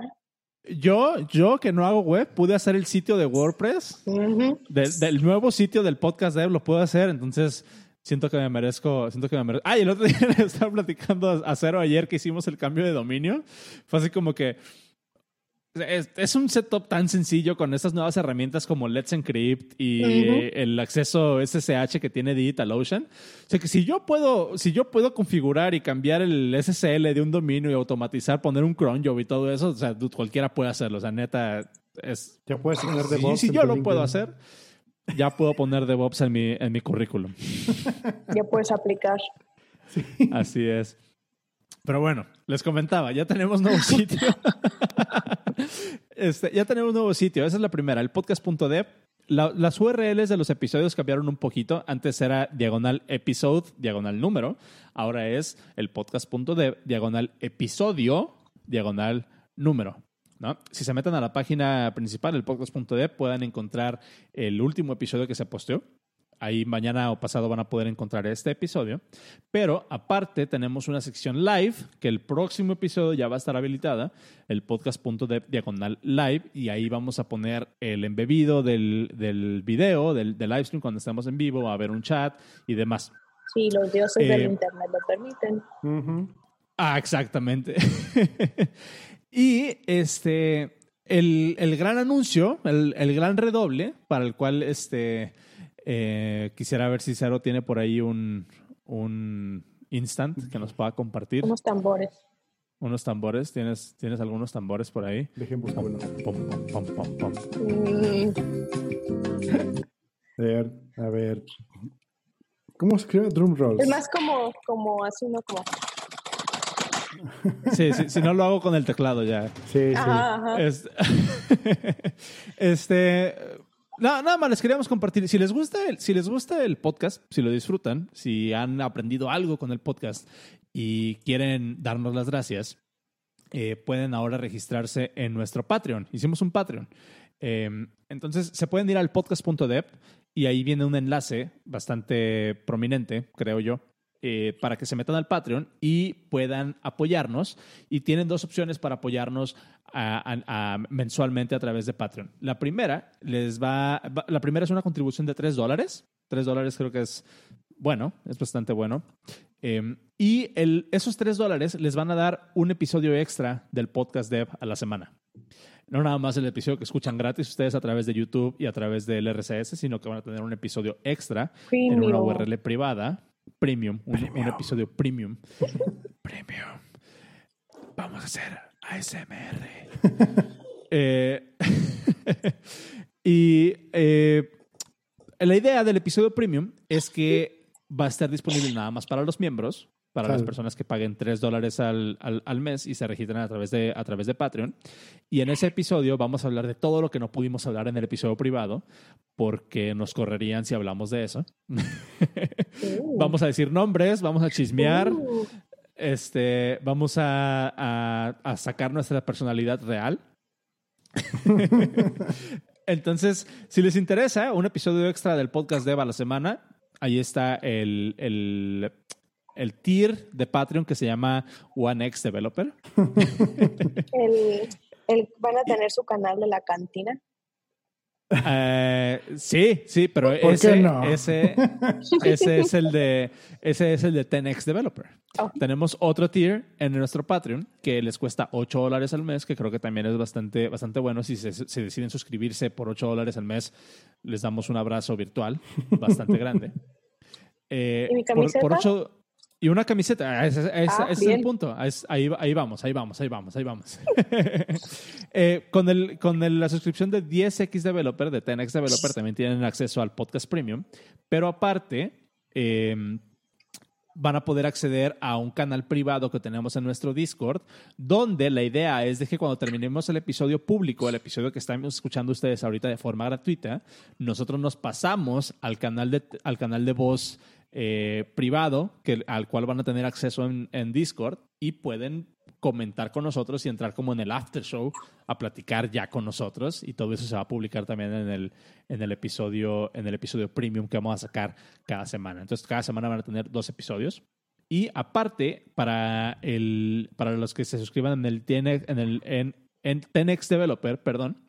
Yo, yo que no hago web, pude hacer el sitio de WordPress del, del nuevo sitio del podcast dev lo puedo hacer, entonces siento que me merezco, siento que me merezco. Ah, y el otro día le estaba platicando a Cero ayer que hicimos el cambio de dominio. Fue así como que es, es un setup tan sencillo con estas nuevas herramientas como Let's Encrypt y el acceso SSH que tiene DigitalOcean. O sea que si yo puedo, si yo puedo configurar y cambiar el SSL de un dominio y automatizar, poner un cron job y todo eso, o sea, cualquiera puede hacerlo. O sea, neta, es, Ya puedes poner Sí, DevOps. si en yo lo puedo hacer, ya puedo poner DevOps en mi, en mi currículum. Ya puedes aplicar. Así es. Pero bueno, les comentaba, ya tenemos nuevo sitio. Este, ya tenemos nuevo sitio. Esa es la primera, el podcast.dev. La- las URLs de los episodios cambiaron un poquito. Antes era diagonal episode, diagonal número. Ahora es el podcast.dev, diagonal episodio, diagonal número. ¿no? Si se meten a la página principal, el podcast.dev, puedan encontrar el último episodio que se posteó. Ahí mañana o pasado van a poder encontrar este episodio. Pero aparte tenemos una sección live, que el próximo episodio ya va a estar habilitada, el podcast.dev diagonal live, y ahí vamos a poner el embebido del, del video, del, del live stream cuando estemos en vivo, va a haber un chat y demás. Sí, los dioses Eh, del internet lo permiten. Ah, exactamente. y este, el, el gran anuncio, el, el gran redoble, para el cual este, eh, quisiera ver si Cero tiene por ahí un, un instant que nos pueda compartir. Unos tambores. Unos tambores. ¿Tienes, ¿Tienes algunos tambores por ahí? Dejen buscar uno. Mm, A ver, a ver. ¿Cómo se escribe drum rolls? es más como, como así, ¿no? Como. Sí, sí, si no lo hago con el teclado ya. Sí, sí. Ajá, ajá. Es- este. No, nada más les queríamos compartir. Si les gusta el, si les gusta el podcast, si lo disfrutan, si han aprendido algo con el podcast y quieren darnos las gracias, eh, pueden ahora registrarse en nuestro Patreon. Hicimos un Patreon. Eh, entonces se pueden ir al podcast.dev y ahí viene un enlace bastante prominente, creo yo, eh, para que se metan al Patreon y puedan apoyarnos. Y tienen dos opciones para apoyarnos a- a- a- mensualmente a través de Patreon. La primera les va, va- la primera es una contribución de 3 dólares. 3 dólares creo que es bueno, es bastante bueno. Eh, y el, esos 3 dólares les van a dar un episodio extra del podcast Dev a la semana. No nada más el episodio que escuchan gratis ustedes a través de YouTube y a través del RCS, sino que van a tener un episodio extra en una. URL privada, premium, un, un episodio premium. premium. Vamos a hacer ASMR. Eh, y eh, la idea del episodio premium es que va a estar disponible nada más para los miembros, para las Claro. personas que paguen 3 dólares al, al- al mes y se registren a través, de, a través de Patreon. Y en ese episodio vamos a hablar de todo lo que no pudimos hablar en el episodio privado, porque nos correrían si hablamos de eso. Uh. Vamos a decir nombres, vamos a chismear, Uh, este, vamos a, a- a sacar nuestra personalidad real. Entonces, si les interesa un episodio extra del podcast Dev a la semana, ahí está el, el, el tier de Patreon que se llama One X Developer. el, el- van a tener su canal de la cantina. Eh, sí, sí, pero ¿Por ese, no? ese, ese es el de ese es el de 10x Developer. Oh. Tenemos otro tier en nuestro Patreon que les cuesta 8 dólares al mes, que creo que también es bastante, bastante bueno. Si se si deciden suscribirse por 8 dólares al mes, les damos un abrazo virtual bastante grande. Eh, ¿Y mi por- camiseta? Por, ocho, y una camiseta, ese, ese- ese Ah, es el punto. Es- ahí, ahí vamos, ahí vamos, ahí vamos, ahí vamos. Eh, con el, con el- la suscripción de 10X Developer, de 10X Developer, también tienen acceso al podcast premium. Pero aparte, eh, van a poder acceder a un canal privado que tenemos en nuestro Discord, donde la idea es de que cuando terminemos el episodio público, el episodio que están escuchando ustedes ahorita de forma gratuita, nosotros nos pasamos al canal de, al canal de voz eh, privado, que, al cual van a tener acceso en, Discord y pueden comentar con nosotros y entrar como en el after show a platicar ya con nosotros y todo eso se va a publicar también en el, en el episodio en el episodio premium que vamos a sacar cada semana. Entonces cada semana van a tener dos episodios y aparte para el para los que se suscriban en el TN en el en, en 10X Developer, perdón,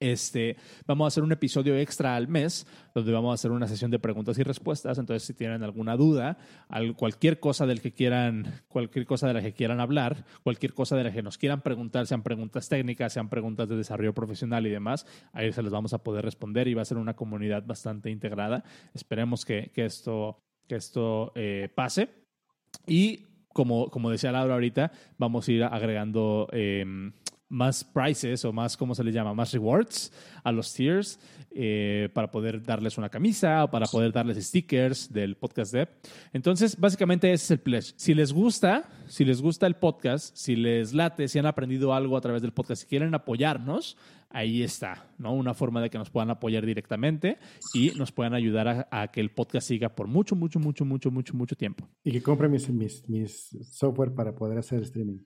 este, vamos a hacer un episodio extra al mes donde vamos a hacer una sesión de preguntas y respuestas. Entonces, si tienen alguna duda, al- cualquier cosa del que quieran, cualquier cosa de la que quieran hablar, cualquier cosa de la que nos quieran preguntar, sean preguntas técnicas, sean preguntas de desarrollo profesional y demás, ahí se les vamos a poder responder y va a ser una comunidad bastante integrada. Esperemos que, esto, eh, pase. Y como, como decía Laura ahorita, vamos a ir agregando eh, más prices o más, ¿cómo se les llama? Más rewards a los tiers eh, para poder darles una camisa o para poder darles stickers del podcast dev. Entonces, básicamente ese es el pledge. Si les gusta, si les gusta el podcast, si les late, si han aprendido algo a través del podcast, si quieren apoyarnos, ahí está, ¿no? Una forma de que nos puedan apoyar directamente y nos puedan ayudar a, a que el podcast siga por mucho, mucho, mucho, mucho, mucho, mucho tiempo. Y que compre mis, mis, mis software para poder hacer streaming.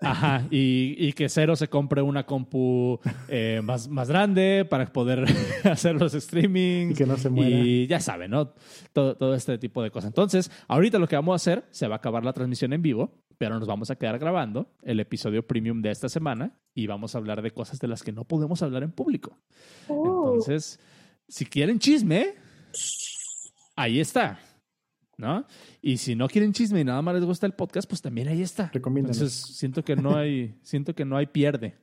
Ajá, y, y que Cero se compre una compu eh, más, más grande para poder hacer los streamings. Y que no se muera. Y ya saben, ¿no? Todo, todo este tipo de cosas. Entonces, ahorita lo que vamos a hacer, se va a acabar la transmisión en vivo, pero nos vamos a quedar grabando el episodio premium de esta semana y vamos a hablar de cosas de las que no podemos hablar en público. Uh, Entonces, si quieren chisme, ahí está. ¿No? Y si no quieren chisme y nada más les gusta el podcast, pues también ahí está. Entonces, siento que no hay, siento que no hay pierde.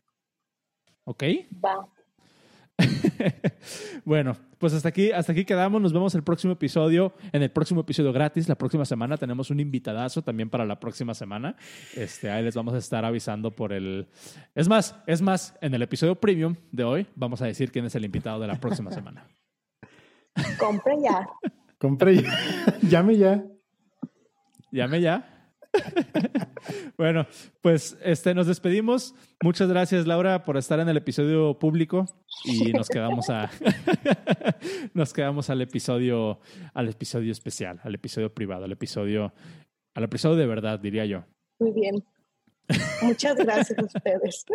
¿Ok? va. bueno, pues hasta aquí, hasta aquí quedamos. Nos vemos el próximo episodio, en el próximo episodio gratis. La próxima semana tenemos un invitadazo también para la próxima semana. Este, ahí les vamos a estar avisando por el. Es más, es más, en el episodio premium de hoy vamos a decir quién es el invitado de la próxima semana. Compre ya. Compré ya. Llame ya. Llame ya. bueno, pues este, nos despedimos. Muchas gracias, Laura, por estar en el episodio público y nos quedamos a nos quedamos al episodio al episodio especial, al episodio privado, al episodio al episodio de verdad, diría yo. Muy bien. Muchas gracias a ustedes.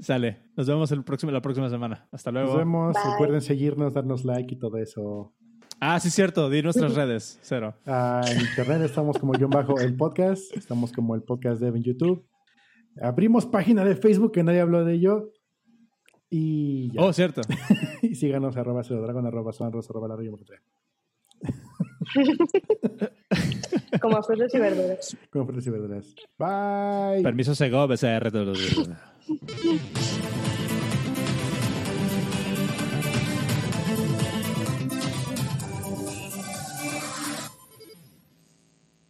Sale. Nos vemos el próximo, la próxima semana. Hasta luego. Nos vemos. Bye. Recuerden seguirnos, darnos like y todo eso. Ah, sí, cierto. Di nuestras redes. Cero. Ah, en internet estamos como guion bajo el podcast. Estamos como el podcast de en YouTube. Abrimos página de Facebook que nadie habló de ello. Y ya. Oh, cierto. Y síganos arroba dragon arroba sonros arroba la. Como frutas y verduras. Con frutas y verduras. Bye. Permiso Sego, BCR.